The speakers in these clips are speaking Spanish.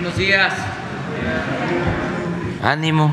Buenos días. Ánimo.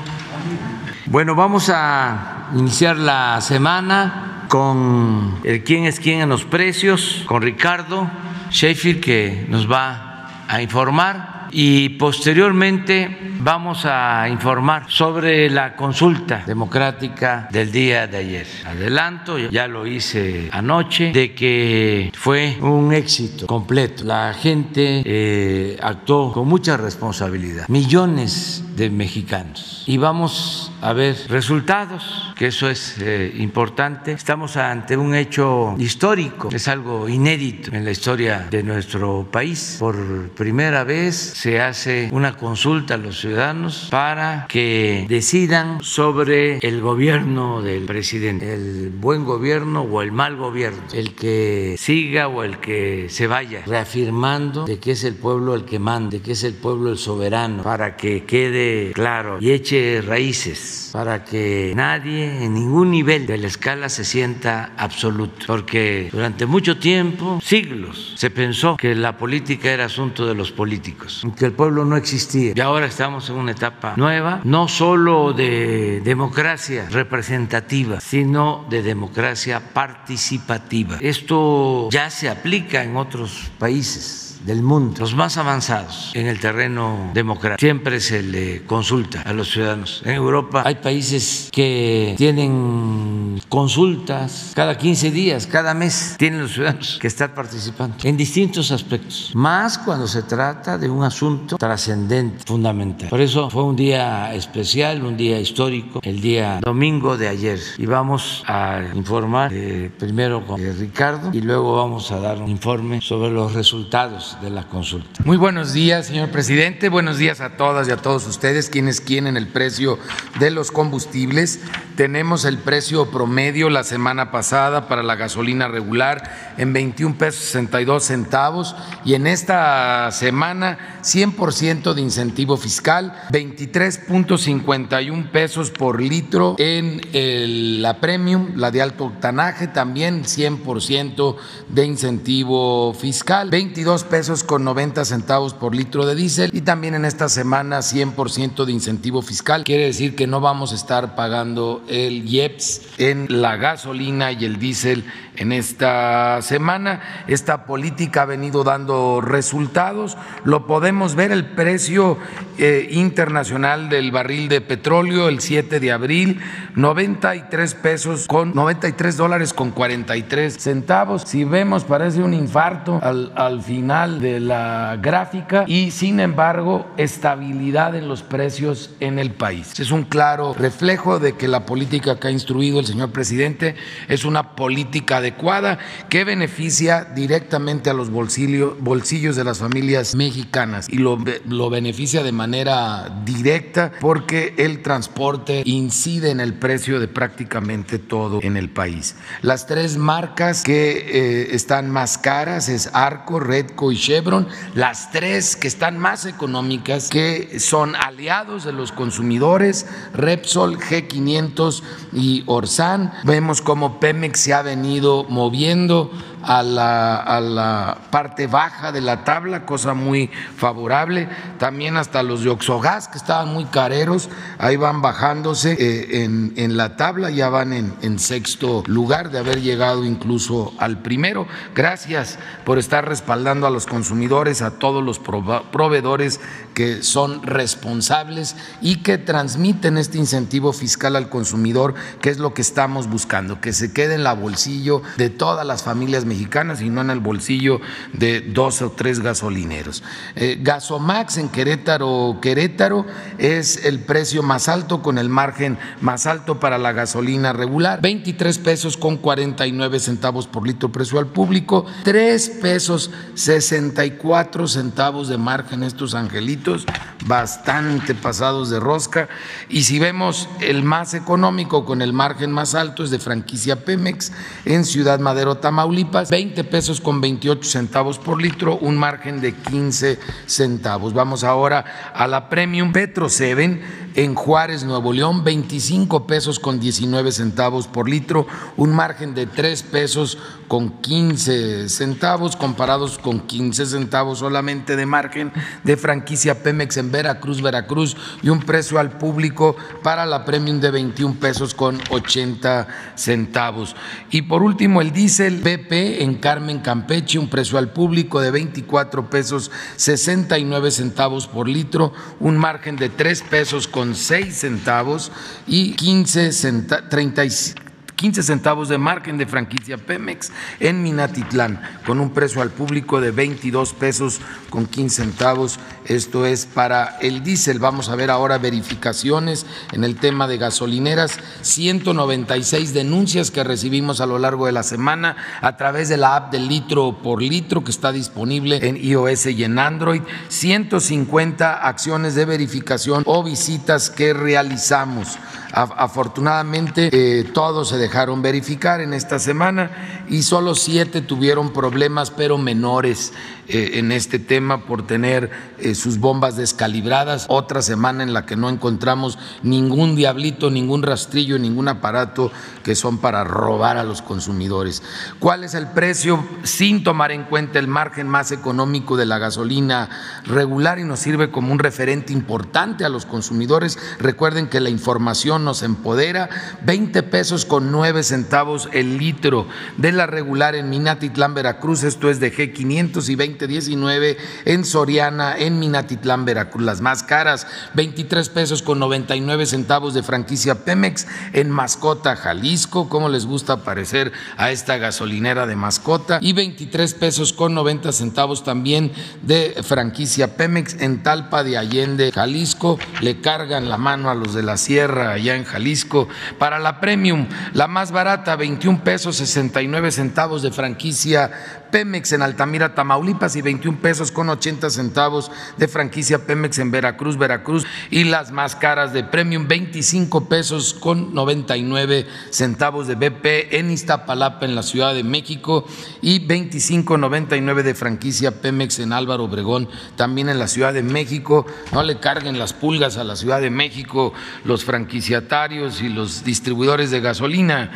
Bueno, vamos a iniciar la semana con el quién es quién en los precios, con Ricardo Sheffield que nos va a informar y posteriormente vamos a informar sobre la consulta democrática del día de ayer. Adelanto, ya lo hice anoche, de que fue un éxito completo. La gente eh, actuó con mucha responsabilidad. Millones de mexicanos. Y vamos a ver resultados, que eso es eh, importante. Estamos ante un hecho histórico, es algo inédito en la historia de nuestro país. Por primera vez se hace una consulta a los ciudadanos para que decidan sobre el gobierno del presidente, el buen gobierno o el mal gobierno, el que siga o el que se vaya, reafirmando de que es el pueblo el que mande, que es el pueblo el soberano, para que quede claro y eche raíces para que nadie en ningún nivel de la escala se sienta absoluto. Porque durante mucho tiempo, siglos, se pensó que la política era asunto de los políticos, que el pueblo no existía. Y ahora estamos en una etapa nueva, no solo de democracia representativa, sino de democracia participativa. Esto ya se aplica en otros países del mundo, los más avanzados en el terreno democrático. Siempre se le consulta a los ciudadanos. En Europa hay países que tienen consultas cada 15 días, cada mes, tienen los ciudadanos que estar participando en distintos aspectos, más cuando se trata de un asunto trascendente, fundamental. Por eso fue un día especial, un día histórico, el día domingo de ayer. Y vamos a informar eh, primero con Ricardo y luego vamos a dar un informe sobre los resultados de la consulta. Muy buenos días, señor presidente. Buenos días a todas y a todos ustedes, quienes quieren el precio de los combustibles. Tenemos el precio promedio la semana pasada para la gasolina regular en 21 pesos 62 centavos y en esta semana 100% de incentivo fiscal, 23.51 pesos por litro en la premium, la de alto octanaje, también 100% de incentivo fiscal, 22 pesos con 90 centavos por litro de diésel y también en esta semana 100% de incentivo fiscal. Quiere decir que no vamos a estar pagando el IEPS en la gasolina y el diésel en esta semana. Esta política ha venido dando resultados. Lo podemos ver el precio eh, internacional del barril de petróleo el 7 de abril, 93 pesos con 93 dólares con 43 centavos. Si vemos parece un infarto al, al final de la gráfica y sin embargo estabilidad en los precios en el país. Es un claro reflejo de que la política que ha instruido el señor presidente es una política adecuada que beneficia directamente a los bolsillos, bolsillos de las familias mexicanas y lo, lo beneficia de manera directa porque el transporte incide en el precio de prácticamente todo en el país. Las tres marcas que eh, están más caras es Arco, Redco y Chevron, las tres que están más económicas, que son aliados de los consumidores, Repsol, G500 y Orsan. Vemos cómo Pemex se ha venido moviendo a la, a la, parte baja de la tabla, cosa muy favorable. También hasta los de Oxogas, que estaban muy careros, ahí van bajándose eh, en, en, la tabla, ya van en, en, sexto lugar de haber llegado incluso al primero. Gracias por estar respaldando a los consumidores, a todos los proveedores que son responsables y que transmiten este incentivo fiscal al consumidor, que es lo que estamos buscando, que se quede en la bolsillo de todas las familias mexicanas y no en el bolsillo de dos o tres gasolineros. Eh, Gasomax en Querétaro, Querétaro es el precio más alto con el margen más alto para la gasolina regular, 23 pesos con 49 centavos por litro precio al público, 3 pesos 64 centavos de margen estos angelitos, bastante pasados de rosca. Y si vemos el más económico con el margen más alto es de franquicia Pemex en Ciudad Madero, Tamaulipas 20 pesos con 28 centavos por litro, un margen de 15 centavos. Vamos ahora a la Premium Petro 7 en Juárez, Nuevo León, 25 pesos con 19 centavos por litro, un margen de 3 pesos con 15 centavos, comparados con 15 centavos solamente de margen de franquicia Pemex en Veracruz, Veracruz, y un precio al público para la premium de 21 pesos con 80 centavos. Y por último, el diésel BP en Carmen, Campeche, un precio al público de 24 pesos 69 centavos por litro, un margen de 3 pesos con 6 centavos y 15 centavos, 15 centavos de margen de franquicia Pemex en Minatitlán, con un precio al público de 22 pesos con 15 centavos. Esto es para el diésel. Vamos a ver ahora verificaciones en el tema de gasolineras. 196 denuncias que recibimos a lo largo de la semana a través de la app del litro por litro que está disponible en iOS y en Android. 150 acciones de verificación o visitas que realizamos. Afortunadamente, eh, todos se dejaron verificar en esta semana y solo siete tuvieron problemas, pero menores en este tema por tener eh, sus bombas descalibradas. Otra semana en la que no encontramos ningún diablito, ningún rastrillo, ningún aparato que son para robar a los consumidores. ¿Cuál es el precio sin tomar en cuenta el margen más económico de la gasolina regular y nos sirve como un referente importante a los consumidores? Recuerden que la información nos empodera. 20 pesos con 9 centavos el litro de la regular en Minatitlán, Veracruz. Esto es de G500 y 20 2019 en Soriana, en Minatitlán, Veracruz. Las más caras, 23 pesos con 99 centavos de franquicia Pemex en Mascota, Jalisco, como les gusta parecer a esta gasolinera de Mascota, y 23 pesos con 90 centavos también de franquicia Pemex en Talpa de Allende, Jalisco. Le cargan la mano a los de la Sierra allá en Jalisco. Para la Premium, la más barata, 21 pesos 69 centavos de franquicia Pemex en Altamira, Tamaulipas y 21 pesos con 80 centavos de franquicia Pemex en Veracruz, Veracruz y las más caras de Premium 25 pesos con 99 centavos de BP en Iztapalapa en la Ciudad de México y 25.99 de franquicia Pemex en Álvaro Obregón también en la Ciudad de México. No le carguen las pulgas a la Ciudad de México los franquiciatarios y los distribuidores de gasolina.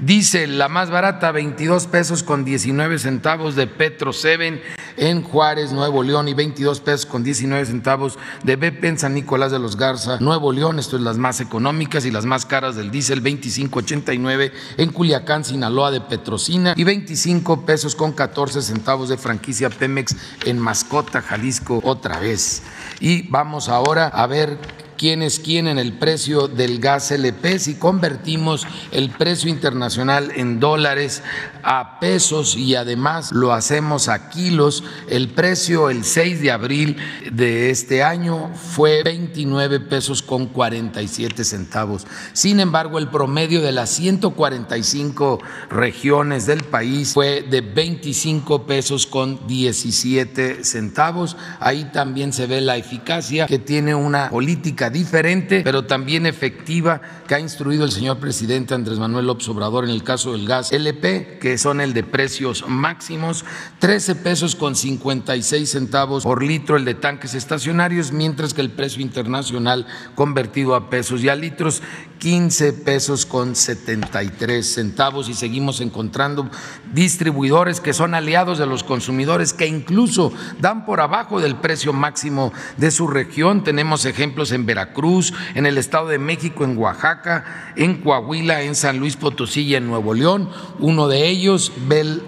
Dice la más barata 22 pesos con 19 centavos de Petro Seven en Juárez, Nuevo León y 22 pesos con 19 centavos de BP en San Nicolás de los Garza, Nuevo León, esto es las más económicas y las más caras del diésel, 25.89 en Culiacán, Sinaloa de Petrocina y 25 pesos con 14 centavos de franquicia Pemex en Mascota, Jalisco otra vez. Y vamos ahora a ver quién es quién en el precio del gas LP. Si convertimos el precio internacional en dólares a pesos y además lo hacemos a kilos, el precio el 6 de abril de este año fue 29 pesos con 47 centavos. Sin embargo, el promedio de las 145 regiones del país fue de 25 pesos con 17 centavos. Ahí también se ve la eficacia que tiene una política diferente, pero también efectiva que ha instruido el señor presidente Andrés Manuel López Obrador en el caso del gas LP, que son el de precios máximos, 13 pesos con 56 centavos por litro el de tanques estacionarios, mientras que el precio internacional convertido a pesos y a litros 15 pesos con 73 centavos y seguimos encontrando distribuidores que son aliados de los consumidores que incluso dan por abajo del precio máximo de su región. Tenemos ejemplos en Veracruz, en el Estado de México, en Oaxaca, en Coahuila, en San Luis Potosí y en Nuevo León. Uno de ellos, Bel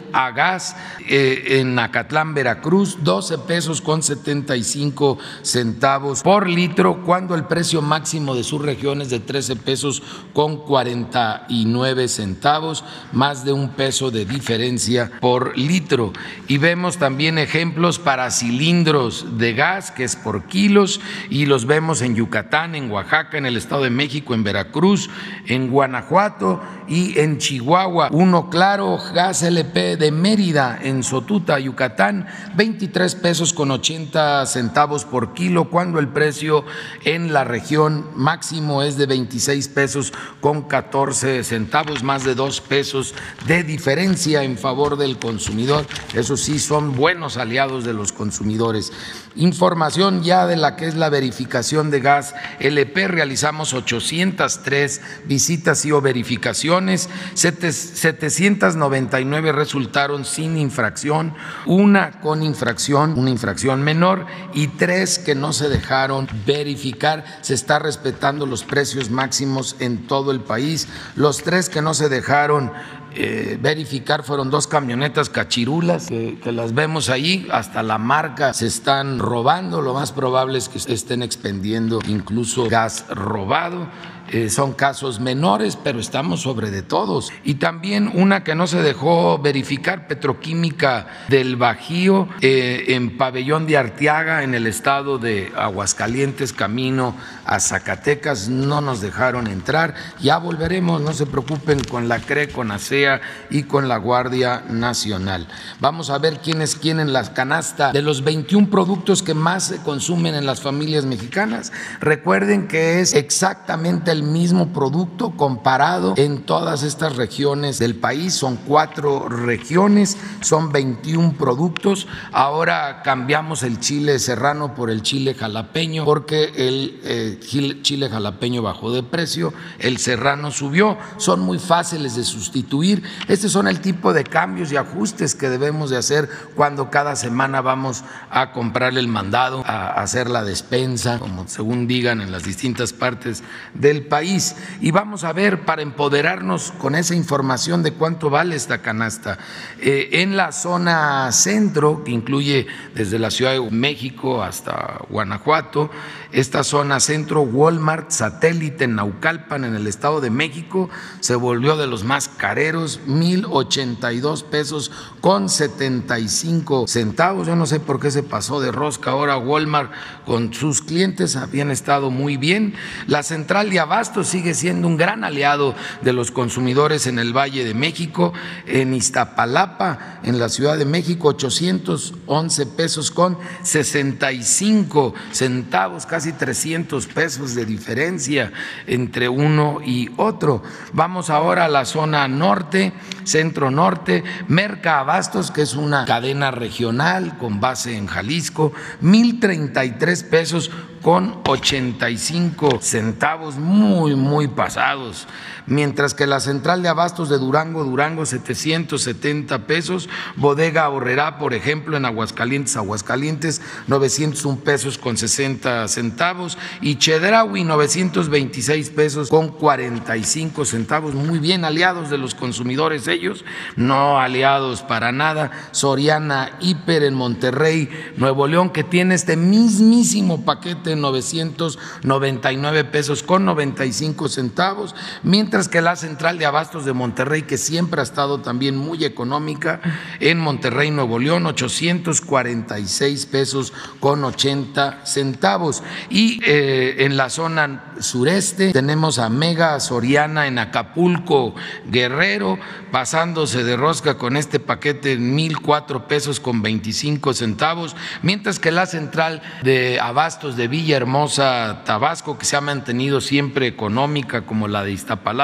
eh, en Acatlán, Veracruz, 12 pesos con 75 centavos por litro, cuando el precio máximo de su región es de 13 pesos con 49 centavos, más de un peso de diferencia por litro. Y vemos también ejemplos para cilindros de gas, que es por kilos, y los vemos en Yucatán, en Oaxaca, en el Estado de México, en Veracruz, en Guanajuato y en Chihuahua. Uno claro, gas LP de Mérida, en Sotuta, Yucatán, 23 pesos con 80 centavos por kilo, cuando el precio en la región máximo es de 26 pesos con 14 centavos, más de dos pesos de diferencia en favor del consumidor. Eso sí, son buenos aliados de los consumidores. Información ya de la que es la verificación de gas LP realizamos 803 visitas y o verificaciones, 799 resultaron sin infracción, una con infracción, una infracción menor y tres que no se dejaron verificar. Se está respetando los precios máximos en todo el país. Los tres que no se dejaron eh, verificar fueron dos camionetas cachirulas que, que, las vemos ahí, hasta la marca se están robando, lo más probable es que estén expendiendo incluso gas robado. Eh, son casos menores, pero estamos sobre de todos. Y también una que no se dejó verificar, petroquímica del Bajío, eh, en Pabellón de Arteaga, en el estado de Aguascalientes, camino a Zacatecas, no nos dejaron entrar. Ya volveremos, no se preocupen, con la CRE, con ASEA y con la Guardia Nacional. Vamos a ver quién es quién en la canasta de los 21 productos que más se consumen en las familias mexicanas. Recuerden que es exactamente el mismo producto comparado en todas estas regiones del país. Son cuatro regiones, son 21 productos. Ahora cambiamos el chile serrano por el chile jalapeño porque el eh, chile jalapeño bajó de precio, el serrano subió. Son muy fáciles de sustituir. Estos son el tipo de cambios y ajustes que debemos de hacer cuando cada semana vamos a comprar el mandado, a hacer la despensa, como según digan en las distintas partes del país. Y vamos a ver para empoderarnos con esa información de cuánto vale esta canasta. Eh, en la zona centro, que incluye desde la Ciudad de México hasta Guanajuato, esta zona centro, Walmart, satélite en Naucalpan, en el Estado de México, se volvió de los más careros, mil ochenta y dos pesos con 75 centavos. Yo no sé por qué se pasó de rosca ahora Walmart con sus clientes, habían estado muy bien. La central de abastos sigue siendo un gran aliado de los consumidores en el Valle de México, en Iztapalapa, en la Ciudad de México, 811 pesos con 65 centavos, casi 300 pesos de diferencia entre uno y otro. Vamos ahora a la zona norte, centro norte, Merca Abastos, que es una cadena regional con base en Jalisco, 1033 pesos con 85 centavos, muy, muy pasados mientras que la central de abastos de Durango, Durango, 770 pesos, bodega ahorrerá, por ejemplo, en Aguascalientes, Aguascalientes, 901 pesos con 60 centavos, y Chedraui, 926 pesos con 45 centavos, muy bien aliados de los consumidores ellos, no aliados para nada, Soriana Hiper en Monterrey, Nuevo León, que tiene este mismísimo paquete de 999 pesos con 95 centavos, mientras mientras que la central de abastos de Monterrey, que siempre ha estado también muy económica, en Monterrey, Nuevo León, 846 pesos con 80 centavos. Y eh, en la zona sureste tenemos a Mega Soriana en Acapulco, Guerrero, pasándose de rosca con este paquete en 1.004 pesos con 25 centavos, mientras que la central de abastos de Villahermosa, Tabasco, que se ha mantenido siempre económica como la de Iztapalapa,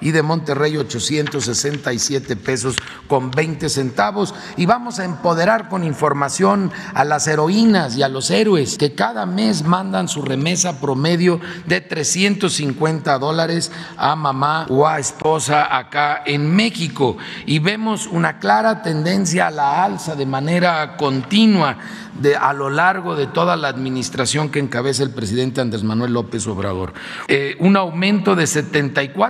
y de Monterrey 867 pesos con 20 centavos. Y vamos a empoderar con información a las heroínas y a los héroes que cada mes mandan su remesa promedio de 350 dólares a mamá o a esposa acá en México. Y vemos una clara tendencia a la alza de manera continua de, a lo largo de toda la administración que encabeza el presidente Andrés Manuel López Obrador. Eh, un aumento de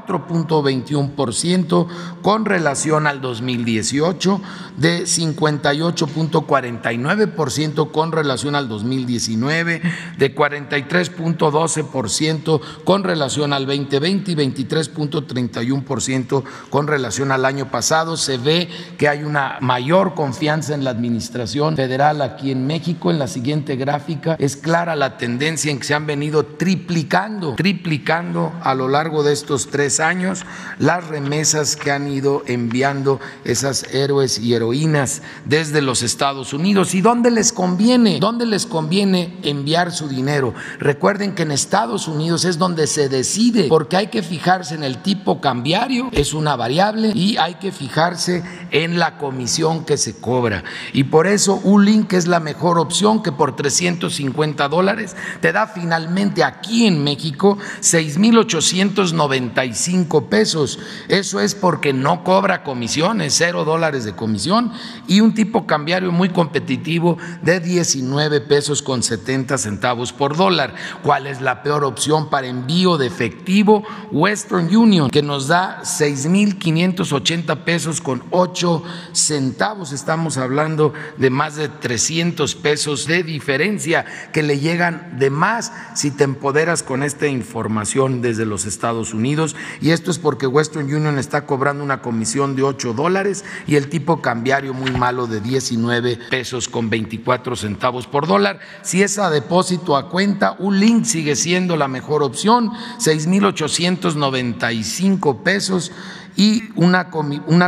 74.21% con relación al 2018, de 58.49% con relación al 2019, de 43.12% con relación al 2020 y 23.31% con relación al año pasado. Se ve que hay una mayor confianza en la administración federal aquí en México, en la siguiente gráfica, es clara la tendencia en que se han venido triplicando, triplicando a lo largo de estos tres años las remesas que han ido enviando esas héroes y heroínas desde los Estados Unidos. ¿Y dónde les conviene? ¿Dónde les conviene enviar su dinero? Recuerden que en Estados Unidos es donde se decide, porque hay que fijarse en el tipo cambiario, es una variable, y hay que fijarse en la comisión que se cobra. Y por eso ULINK es la mejor opción que por 350 dólares te da finalmente aquí en México 6.895 pesos. Eso es porque no cobra comisiones, cero dólares de comisión y un tipo cambiario muy competitivo de 19 pesos con 70 centavos por dólar. ¿Cuál es la peor opción para envío de efectivo? Western Union, que nos da 6.580 pesos con 8 centavos. Estamos hablando de más de 300 pesos de diferencia que le llegan de más si te empoderas con esta información desde los Estados Unidos. Y esto es porque Western Union está cobrando una comisión de 8 dólares y el tipo cambiario muy malo de 19 pesos con 24 centavos por dólar. Si es a depósito a cuenta, un link sigue siendo la mejor opción, 6.895 pesos y una,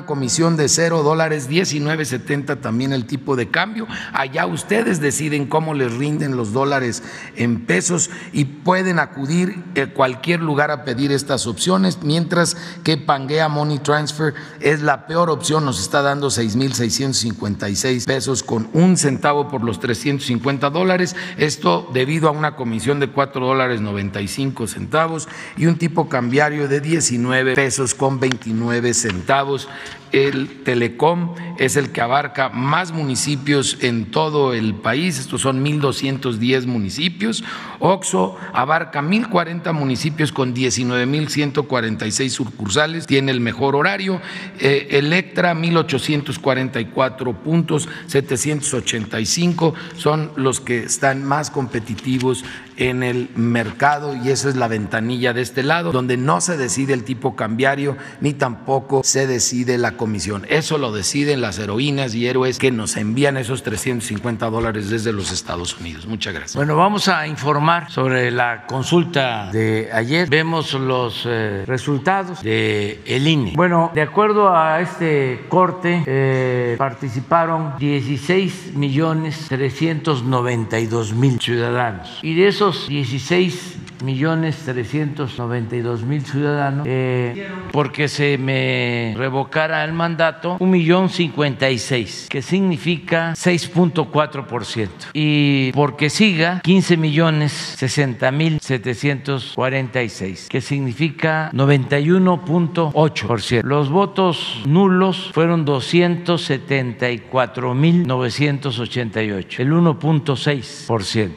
comisión de cero dólares, 19.70 también el tipo de cambio. Allá ustedes deciden cómo les rinden los dólares en pesos y pueden acudir a cualquier lugar a pedir estas opciones, mientras que Pangea Money Transfer es la peor opción, nos está dando 6.656 pesos con un centavo por los 350 dólares. Esto debido a una comisión de 4 dólares 95 centavos y un tipo cambiario de 19 pesos con 29 centavos. El Telecom es el que abarca más municipios en todo el país, estos son 1.210 municipios. OXO abarca 1.040 municipios con 19.146 sucursales, tiene el mejor horario. Eh, Electra, 1.844 puntos, 785 son los que están más competitivos en el mercado y esa es la ventanilla de este lado, donde no se decide el tipo cambiario ni tampoco se decide la comisión. Eso lo deciden las heroínas y héroes que nos envían esos 350 dólares desde los Estados Unidos. Muchas gracias. Bueno, vamos a informar sobre la consulta de ayer. Vemos los eh, resultados de el INE. Bueno, de acuerdo a este corte, eh, participaron 16 millones 392 mil ciudadanos y de esos 16 millones 392 mil ciudadanos eh, porque se me revocara mandato un millón 56 que significa 6.4 y porque siga 15 millones 60 mil 746 que significa 91.8 los votos nulos fueron 274 mil 988 el 1.6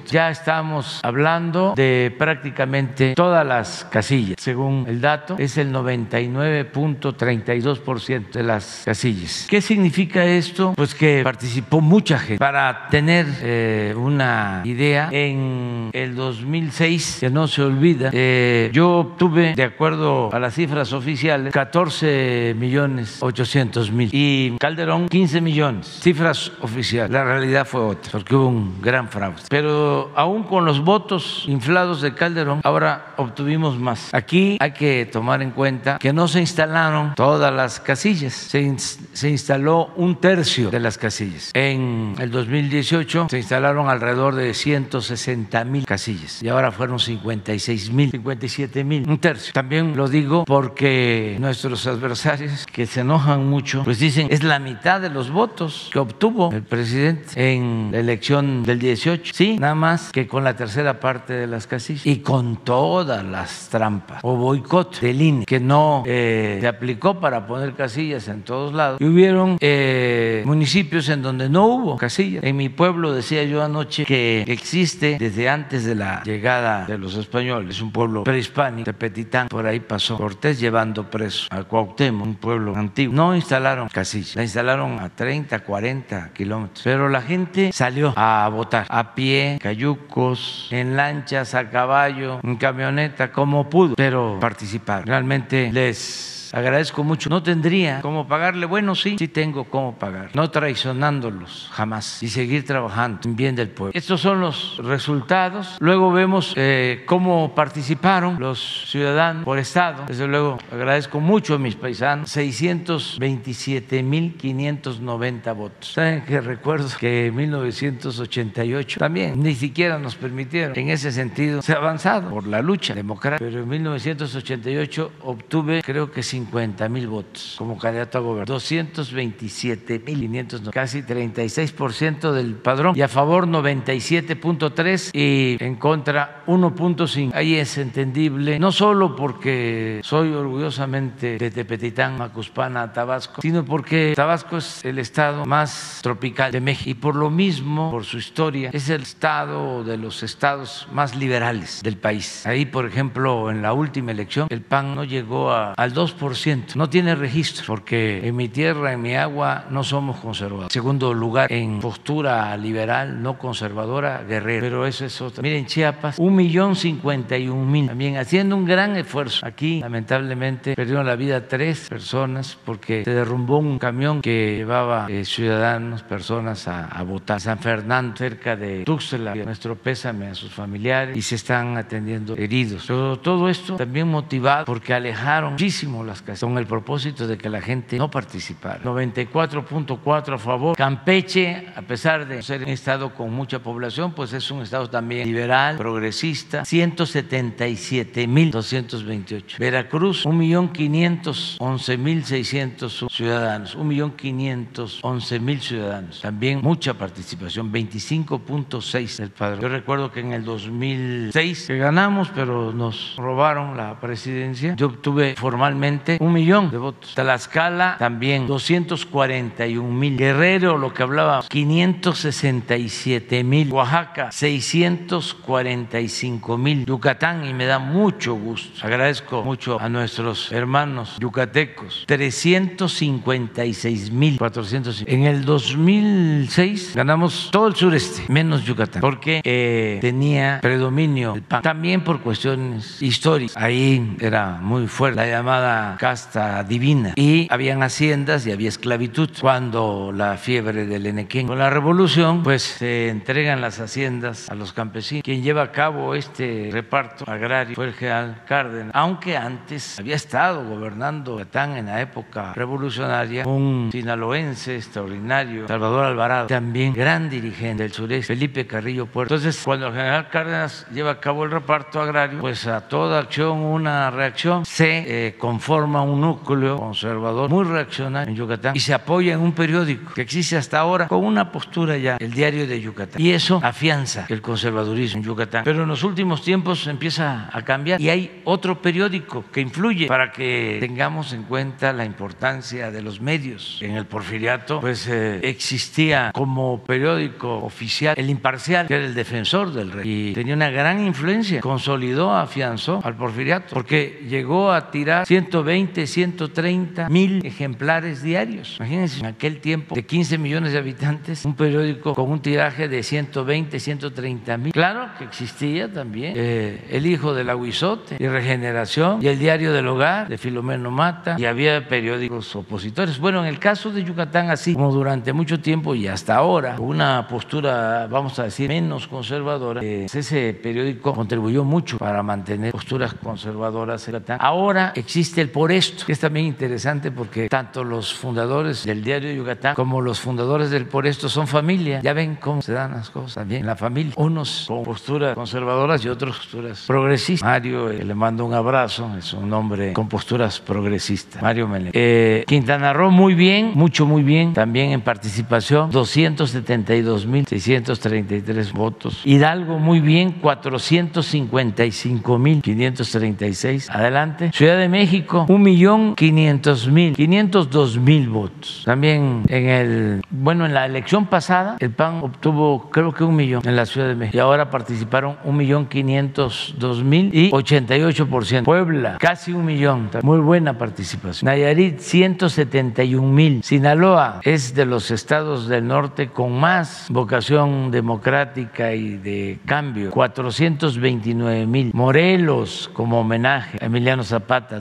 ya estamos hablando de prácticamente todas las casillas. Según el dato, es el 99.32% las casillas. ¿Qué significa esto? Pues que participó mucha gente. Para tener eh, una idea, en el 2006, que no se olvida, eh, yo obtuve, de acuerdo a las cifras oficiales, 14 millones 800 mil y Calderón 15 millones. Cifras oficiales. La realidad fue otra, porque hubo un gran fraude. Pero aún con los votos inflados de Calderón, ahora obtuvimos más. Aquí hay que tomar en cuenta que no se instalaron todas las casillas, se, se instaló un tercio de las casillas. En el 2018 se instalaron alrededor de 160 mil casillas y ahora fueron 56 mil, 57 mil, un tercio. También lo digo porque nuestros adversarios que se enojan mucho, pues dicen es la mitad de los votos que obtuvo el presidente en la elección del 18. Sí, nada más que con la tercera parte de las casillas y con todas las trampas o boicot del INE que no eh, se aplicó para poner casillas en todos lados. Y hubieron eh, municipios en donde no hubo casillas. En mi pueblo decía yo anoche que existe desde antes de la llegada de los españoles, un pueblo prehispánico, Tepetitán, por ahí pasó Cortés llevando preso a Cuauhtémoc, un pueblo antiguo. No instalaron casillas, la instalaron a 30, 40 kilómetros, pero la gente salió a votar a pie, cayucos, en lanchas, a caballo en camioneta, como pudo, pero participar. Realmente les agradezco mucho. No tendría cómo pagarle. Bueno, sí, sí tengo cómo pagar. No traicionándolos jamás y seguir trabajando en bien del pueblo. Estos son los resultados. Luego vemos eh, cómo participaron los ciudadanos por estado. Desde luego agradezco mucho a mis paisanos. 627.590 votos. ¿Saben que recuerdo que en 1988 también ni siquiera nos permitieron. En ese sentido se ha avanzado por la lucha democrática. Pero en 1988 obtuve creo que 50 50 mil votos como candidato a gobernador. 227 mil 500, casi 36% del padrón y a favor 97.3 y en contra 1.5. Ahí es entendible, no solo porque soy orgullosamente de Tepetitán, Macuspana, Tabasco, sino porque Tabasco es el estado más tropical de México y por lo mismo, por su historia, es el estado de los estados más liberales del país. Ahí, por ejemplo, en la última elección, el PAN no llegó al 2%, no tiene registro, porque en mi tierra, en mi agua, no somos conservadores. Segundo lugar, en postura liberal, no conservadora, guerrero, pero eso es otra. Miren, Chiapas, un millón cincuenta y un mil, también haciendo un gran esfuerzo. Aquí, lamentablemente, perdieron la vida tres personas porque se derrumbó un camión que llevaba eh, ciudadanos, personas a, votar. San Fernando, cerca de Tuxtla, nuestro pésame a sus familiares y se están atendiendo heridos. Pero todo esto también motivado porque alejaron muchísimo las con el propósito de que la gente no participara. 94.4 a favor. Campeche, a pesar de ser un estado con mucha población, pues es un estado también liberal, progresista. 177.228. Veracruz, 1.511.600 ciudadanos. 1.511.000 ciudadanos. También mucha participación, 25.6 del padrón. Yo recuerdo que en el 2006 que ganamos, pero nos robaron la presidencia. Yo obtuve formalmente un millón de votos. Tlaxcala también 241 mil. Guerrero, lo que hablaba, 567 mil. Oaxaca 645 mil. Yucatán, y me da mucho gusto, agradezco mucho a nuestros hermanos yucatecos, 356 mil 400. En el 2006 ganamos todo el sureste, menos Yucatán, porque eh, tenía predominio el PAN. También por cuestiones históricas. Ahí era muy fuerte la llamada casta divina. Y habían haciendas y había esclavitud. Cuando la fiebre del Enequén, con la revolución, pues se entregan las haciendas a los campesinos. Quien lleva a cabo este reparto agrario fue el general Cárdenas, aunque antes había estado gobernando Yucatán en la época revolucionaria un sinaloense extraordinario, Salvador Alvarado, también gran dirigente del sureste, Felipe Carrillo Puerto. Entonces, cuando el general Cárdenas lleva a cabo el reparto agrario, pues a toda acción una reacción, se eh, conforma un núcleo conservador muy reaccionario en Yucatán y se apoya en un periódico que existe hasta ahora con una postura ya, el diario de Yucatán. Y eso afianza el conservadurismo en Yucatán. Pero en los últimos tiempos empieza a cambiar y hay otro periódico que influye para que tengamos en cuenta la importancia de los medios. En el porfiriato, pues eh, existía como periódico oficial el imparcial, que era el defensor del rey, y tenía una gran influencia. Consolidó, afianzó al porfiriato, porque llegó a tirar 120, 130 mil ejemplares diarios. Imagínense, en aquel tiempo de 15 millones de habitantes, un periódico con un tiraje de 120, 130 mil. Claro que existía también eh, el hijo del aguizote y Regeneración y el diario del hogar de Filomeno Mata y había periódicos opositores. Bueno, en el caso de Yucatán, así como durante mucho tiempo y hasta ahora, una postura, vamos a decir, menos conservadora, eh, ese periódico contribuyó mucho para mantener posturas conservadoras en Yucatán. Ahora existe el por esto, es también interesante porque tanto los fundadores del diario Yucatán como los fundadores del por esto son familia. Ya ven cómo se dan las cosas también, la familia. Unos con posturas conservadoras y otros posturas progresistas. Mario, eh, le mando un abrazo, es un hombre con posturas progresistas. Mario Menem. Eh, Quintana Roo muy bien, mucho muy bien, también en participación, 272.633 votos. Hidalgo muy bien, 455.536. Adelante. Ciudad de México, 1.500.000, 502.000 votos. También en el, bueno, en la elección pasada, el PAN obtuvo creo que un millón en la Ciudad de México. Y ahora participaron 1.502.000 y 88%. Puebla, casi un millón. Muy buena participación. Nayarit, 171 mil. Sinaloa es de los estados del norte con más vocación democrática y de cambio, 429 mil. Morelos, como homenaje a Emiliano Zapata,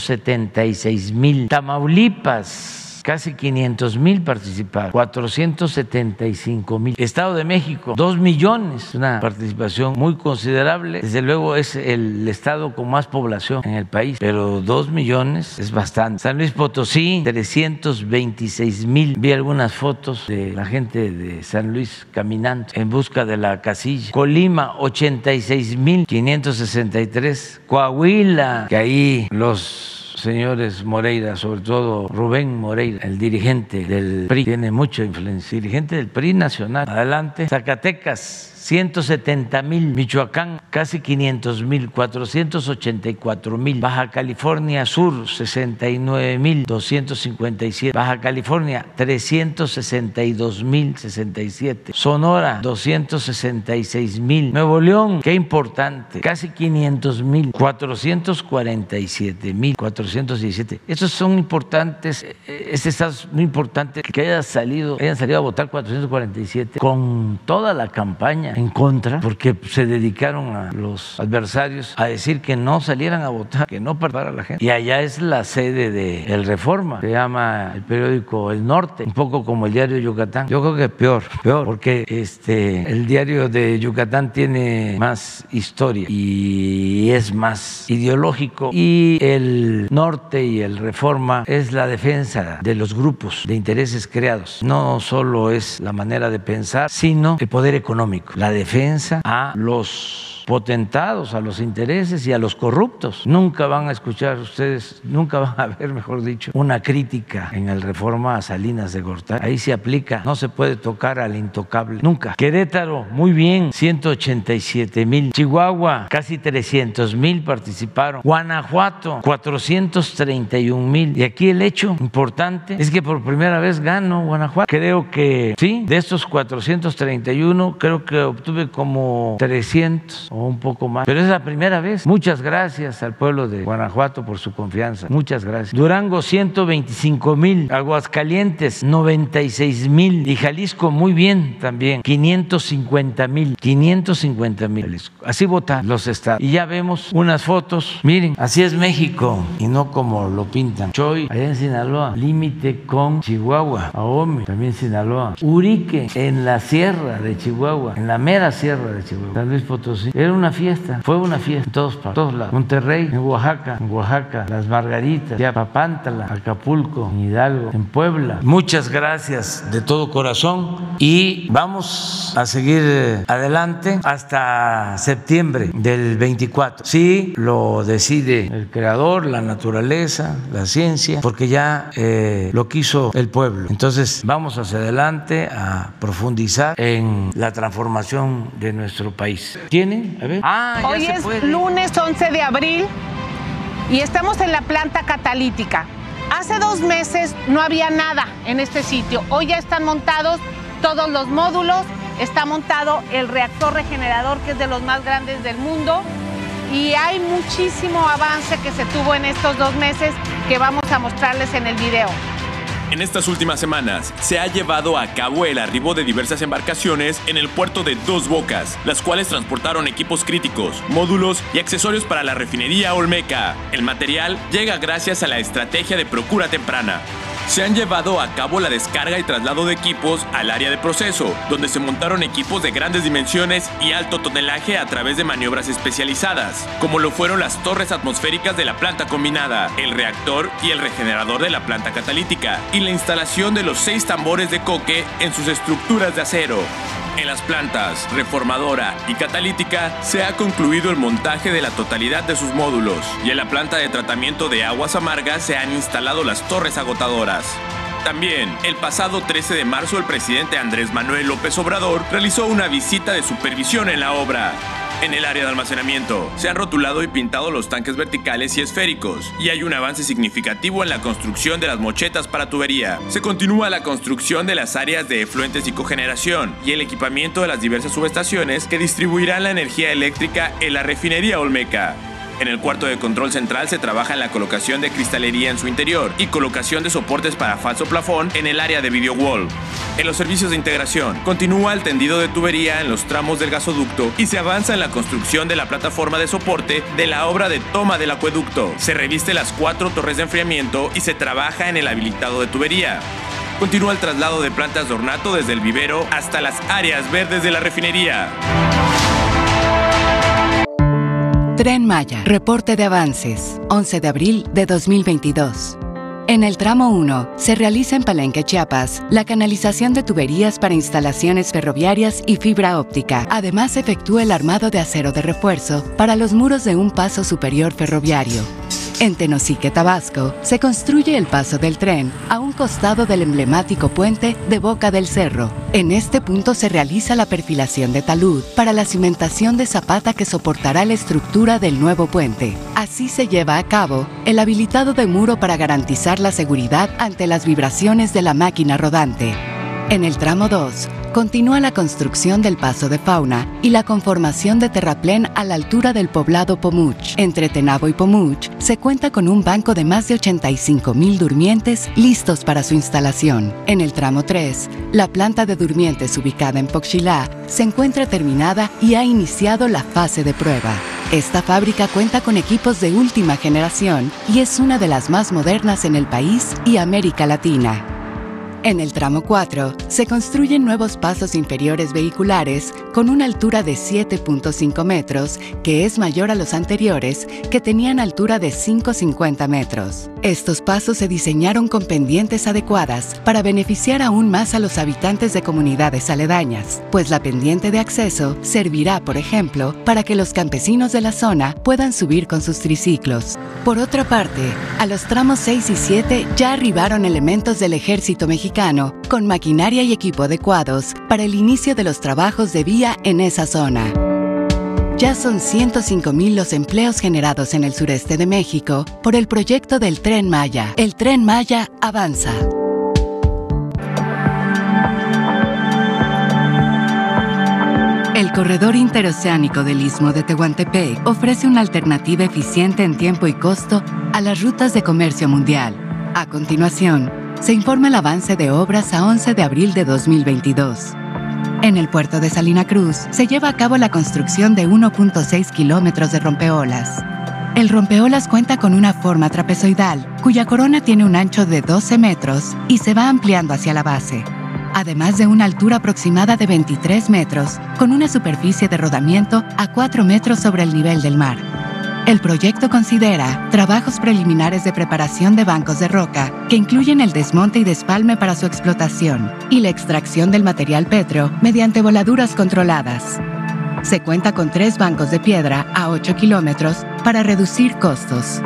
276 mil. Tamaulipas, casi 500 mil participaron, 475 mil. Estado de México, 2 millones, una participación muy considerable. Desde luego es el estado con más población en el país, pero 2 millones es bastante. San Luis Potosí, 326 mil. Vi algunas fotos de la gente de San Luis caminando en busca de la casilla. Colima, 86 mil 563. Coahuila, que ahí los señores Moreira, sobre todo Rubén Moreira, el dirigente del PRI, tiene mucha influencia, dirigente del PRI nacional. Adelante, Zacatecas 170 mil, Michoacán casi 500 mil, 484 mil, Baja California Sur 69 mil 257, Baja California 362 mil 67, Sonora 266 mil, Nuevo León, qué importante, casi 500 mil, 447 mil 417. Estos son importantes, este es muy importante que haya salido, hayan salido a votar 447 con toda la campaña en contra porque se dedicaron a los adversarios a decir que no salieran a votar, que no participaran la gente. Y allá es la sede de El Reforma, se llama el periódico El Norte, un poco como el diario Yucatán. Yo creo que peor, peor, porque este el diario de Yucatán tiene más historia y es más ideológico y el Norte y el Reforma es la defensa de los grupos de intereses creados. No solo es la manera de pensar, sino el poder económico, la defensa a los potentados, a los intereses y a los corruptos. Nunca van a escuchar ustedes, nunca van a ver, mejor dicho, una crítica en el reforma a Salinas de Gortari. Ahí se aplica, no se puede tocar al intocable, nunca. Querétaro, muy bien, 187 mil. Chihuahua, casi 300 mil participaron. Guanajuato, 431 mil. Y aquí el hecho importante es que por primera vez gano Guanajuato. Creo que, sí, de estos 431, creo que obtuve como 300 un poco más. Pero es la primera vez. Muchas gracias al pueblo de Guanajuato por su confianza. Muchas gracias. Durango 125 mil, Aguascalientes 96 mil y Jalisco muy bien también 550 mil, 550 mil. Así votan los estados. Y ya vemos unas fotos. Miren, así es México y no como lo pintan. Choy, allá en Sinaloa, límite con Chihuahua, Ahome, también Sinaloa. Urique, en la sierra de Chihuahua, en la mera sierra de Chihuahua. San Luis Potosí. Era una fiesta, fue una fiesta en todos, todos lados. Monterrey, en Oaxaca, en Oaxaca, Las Margaritas, Papántala, Acapulco, en Hidalgo, en Puebla. Muchas gracias de todo corazón y vamos a seguir eh, adelante hasta septiembre del 24. Sí, lo decide el creador, la naturaleza, la ciencia, porque ya eh, lo quiso el pueblo. Entonces vamos hacia adelante a profundizar en la transformación de nuestro país. ¿Tienen? Ah, Hoy es lunes 11 de abril y estamos en la planta catalítica. Hace dos meses no había nada en este sitio. Hoy ya están montados todos los módulos, está montado el reactor regenerador que es de los más grandes del mundo y hay muchísimo avance que se tuvo en estos dos meses que vamos a mostrarles en el video. En estas últimas semanas se ha llevado a cabo el arribo de diversas embarcaciones en el puerto de Dos Bocas, las cuales transportaron equipos críticos, módulos y accesorios para la refinería Olmeca. El material llega gracias a la estrategia de procura temprana, se han llevado a cabo la descarga y traslado de equipos al área de proceso, donde se montaron equipos de grandes dimensiones y alto tonelaje a través de maniobras especializadas, como lo fueron las torres atmosféricas de la planta combinada, el reactor y el regenerador de la planta catalítica, y la instalación de los seis tambores de coque en sus estructuras de acero. En las plantas reformadora y catalítica se ha concluido el montaje de la totalidad de sus módulos y en la planta de tratamiento de aguas amargas se han instalado las torres agotadoras. También, el pasado 13 de marzo el presidente Andrés Manuel López Obrador realizó una visita de supervisión en la obra en el área de almacenamiento. Se han rotulado y pintado los tanques verticales y esféricos, y hay un avance significativo en la construcción de las mochetas para tubería. Se continúa la construcción de las áreas de efluentes y cogeneración, y el equipamiento de las diversas subestaciones que distribuirán la energía eléctrica en la refinería Olmeca. En el cuarto de control central se trabaja en la colocación de cristalería en su interior y colocación de soportes para falso plafón en el área de video wall. En los servicios de integración, continúa el tendido de tubería en los tramos del gasoducto y se avanza en la construcción de la plataforma de soporte de la obra de toma del acueducto. Se reviste las cuatro torres de enfriamiento y se trabaja en el habilitado de tubería. Continúa el traslado de plantas de ornato desde el vivero hasta las áreas verdes de la refinería. Tren Maya, reporte de avances, 11 de abril de 2022. En el tramo 1 se realiza en Palenque, Chiapas, la canalización de tuberías para instalaciones ferroviarias y fibra óptica. Además, efectúa el armado de acero de refuerzo para los muros de un paso superior ferroviario. En Tenosique, Tabasco, se construye el paso del tren a un costado del emblemático puente de Boca del Cerro. En este punto se realiza la perfilación de talud para la cimentación de zapata que soportará la estructura del nuevo puente. Así se lleva a cabo el habilitado de muro para garantizar la seguridad ante las vibraciones de la máquina rodante. En el tramo 2, continúa la construcción del paso de fauna y la conformación de terraplén a la altura del poblado Pomuch. Entre Tenabo y Pomuch se cuenta con un banco de más de 85 mil durmientes listos para su instalación. En el tramo 3, la planta de durmientes ubicada en Poxilá se encuentra terminada y ha iniciado la fase de prueba. Esta fábrica cuenta con equipos de última generación y es una de las más modernas en el país y América Latina. En el tramo 4 se construyen nuevos pasos inferiores vehiculares con una altura de 7.5 metros, que es mayor a los anteriores, que tenían altura de 5,50 metros. Estos pasos se diseñaron con pendientes adecuadas para beneficiar aún más a los habitantes de comunidades aledañas, pues la pendiente de acceso servirá, por ejemplo, para que los campesinos de la zona puedan subir con sus triciclos. Por otra parte, a los tramos 6 y 7 ya arribaron elementos del ejército mexicano con maquinaria y equipo adecuados para el inicio de los trabajos de vía en esa zona. Ya son 105.000 los empleos generados en el sureste de México por el proyecto del Tren Maya. El Tren Maya avanza. El corredor interoceánico del Istmo de Tehuantepec ofrece una alternativa eficiente en tiempo y costo a las rutas de comercio mundial. A continuación, se informa el avance de obras a 11 de abril de 2022. En el puerto de Salina Cruz se lleva a cabo la construcción de 1.6 kilómetros de rompeolas. El rompeolas cuenta con una forma trapezoidal, cuya corona tiene un ancho de 12 metros y se va ampliando hacia la base, además de una altura aproximada de 23 metros, con una superficie de rodamiento a 4 metros sobre el nivel del mar. El proyecto considera trabajos preliminares de preparación de bancos de roca que incluyen el desmonte y despalme para su explotación y la extracción del material petro mediante voladuras controladas. Se cuenta con tres bancos de piedra a 8 kilómetros para reducir costos.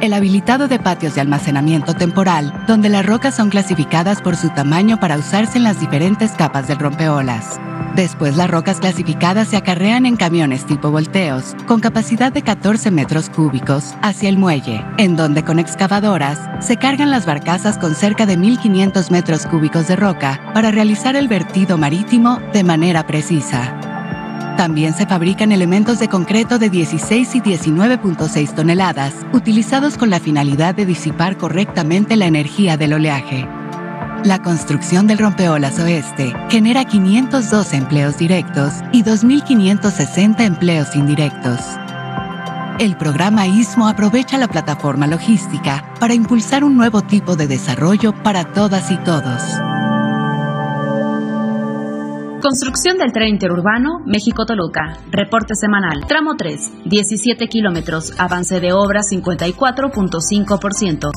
El habilitado de patios de almacenamiento temporal, donde las rocas son clasificadas por su tamaño para usarse en las diferentes capas del rompeolas. Después las rocas clasificadas se acarrean en camiones tipo volteos, con capacidad de 14 metros cúbicos, hacia el muelle, en donde con excavadoras se cargan las barcazas con cerca de 1.500 metros cúbicos de roca para realizar el vertido marítimo de manera precisa. También se fabrican elementos de concreto de 16 y 19.6 toneladas, utilizados con la finalidad de disipar correctamente la energía del oleaje. La construcción del rompeolas oeste genera 512 empleos directos y 2.560 empleos indirectos. El programa ISMO aprovecha la plataforma logística para impulsar un nuevo tipo de desarrollo para todas y todos. Construcción del tren interurbano México-Toluca. Reporte semanal. Tramo 3, 17 kilómetros. Avance de obra 54.5%.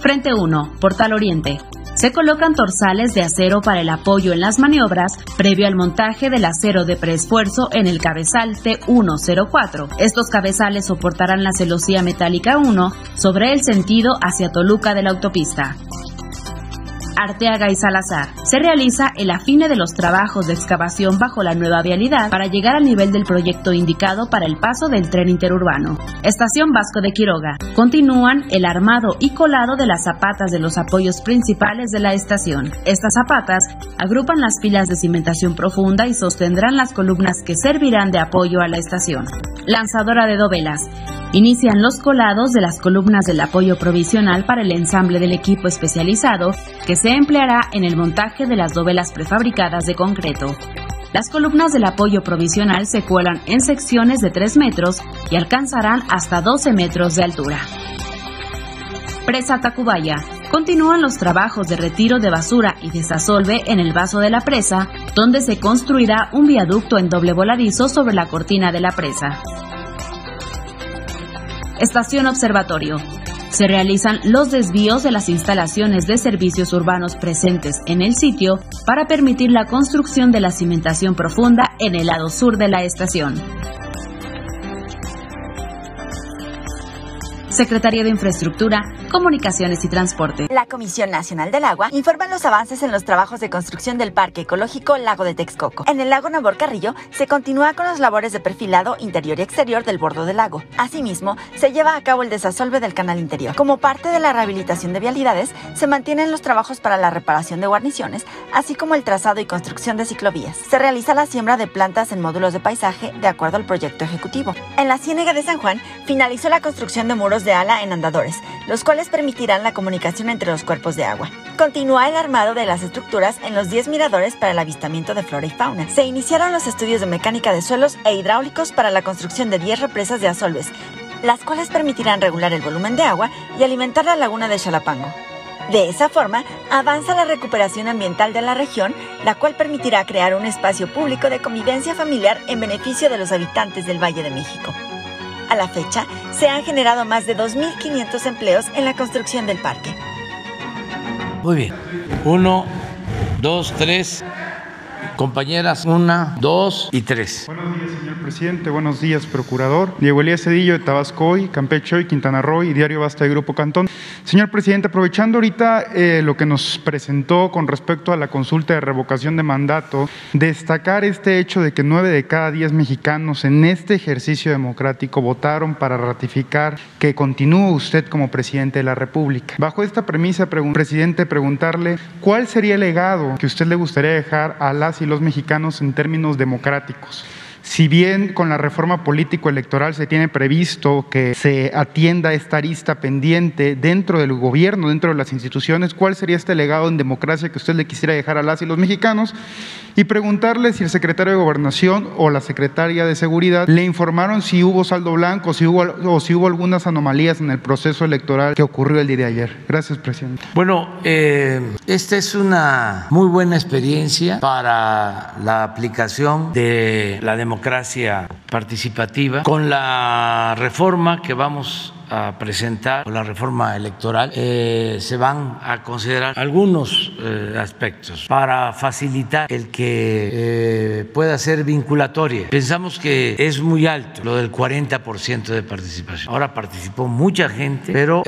Frente 1, Portal Oriente. Se colocan torsales de acero para el apoyo en las maniobras previo al montaje del acero de preesfuerzo en el cabezal T104. Estos cabezales soportarán la celosía metálica 1 sobre el sentido hacia Toluca de la autopista. Arteaga y Salazar. Se realiza el afine de los trabajos de excavación bajo la nueva vialidad para llegar al nivel del proyecto indicado para el paso del tren interurbano. Estación Vasco de Quiroga. Continúan el armado y colado de las zapatas de los apoyos principales de la estación. Estas zapatas agrupan las pilas de cimentación profunda y sostendrán las columnas que servirán de apoyo a la estación. Lanzadora de dovelas. Inician los colados de las columnas del apoyo provisional para el ensamble del equipo especializado que se empleará en el montaje de las dovelas prefabricadas de concreto. Las columnas del apoyo provisional se cuelan en secciones de 3 metros y alcanzarán hasta 12 metros de altura. Presa Tacubaya. Continúan los trabajos de retiro de basura y desasolve en el vaso de la presa, donde se construirá un viaducto en doble voladizo sobre la cortina de la presa. Estación Observatorio. Se realizan los desvíos de las instalaciones de servicios urbanos presentes en el sitio para permitir la construcción de la cimentación profunda en el lado sur de la estación. Secretaría de Infraestructura, Comunicaciones y Transporte. La Comisión Nacional del Agua informa los avances en los trabajos de construcción del Parque Ecológico Lago de Texcoco. En el lago Nabor Carrillo se continúa con las labores de perfilado interior y exterior del bordo del lago. Asimismo, se lleva a cabo el desasolve del canal interior. Como parte de la rehabilitación de vialidades, se mantienen los trabajos para la reparación de guarniciones, así como el trazado y construcción de ciclovías. Se realiza la siembra de plantas en módulos de paisaje de acuerdo al proyecto ejecutivo. En la Ciénega de San Juan finalizó la construcción de muros de ala en andadores, los cuales permitirán la comunicación entre los cuerpos de agua. Continúa el armado de las estructuras en los 10 miradores para el avistamiento de flora y fauna. Se iniciaron los estudios de mecánica de suelos e hidráulicos para la construcción de 10 represas de asolves, las cuales permitirán regular el volumen de agua y alimentar la laguna de Chalapango. De esa forma, avanza la recuperación ambiental de la región, la cual permitirá crear un espacio público de convivencia familiar en beneficio de los habitantes del Valle de México. A la fecha, se han generado más de 2.500 empleos en la construcción del parque. Muy bien. Uno, dos, tres. Compañeras, una, dos y tres. Buenos días, señor presidente. Buenos días, procurador. Diego Elías Cedillo de Tabasco hoy, Campeche hoy, Quintana Roo y Diario Basta de Grupo Cantón. Señor presidente, aprovechando ahorita eh, lo que nos presentó con respecto a la consulta de revocación de mandato, destacar este hecho de que nueve de cada diez mexicanos en este ejercicio democrático votaron para ratificar que continúe usted como presidente de la República. Bajo esta premisa, presidente, preguntarle cuál sería el legado que usted le gustaría dejar a las y los mexicanos en términos democráticos. Si bien con la reforma político-electoral se tiene previsto que se atienda esta arista pendiente dentro del gobierno, dentro de las instituciones, ¿cuál sería este legado en democracia que usted le quisiera dejar a las y los mexicanos? Y preguntarle si el secretario de Gobernación o la secretaria de Seguridad le informaron si hubo saldo blanco si hubo, o si hubo algunas anomalías en el proceso electoral que ocurrió el día de ayer. Gracias, presidente. Bueno, eh, esta es una muy buena experiencia para la aplicación de la democracia democracia participativa, con la reforma que vamos a presentar, la reforma electoral, eh, se van a considerar algunos eh, aspectos para facilitar el que eh, pueda ser vinculatoria. Pensamos que es muy alto lo del 40% de participación. Ahora participó mucha gente, pero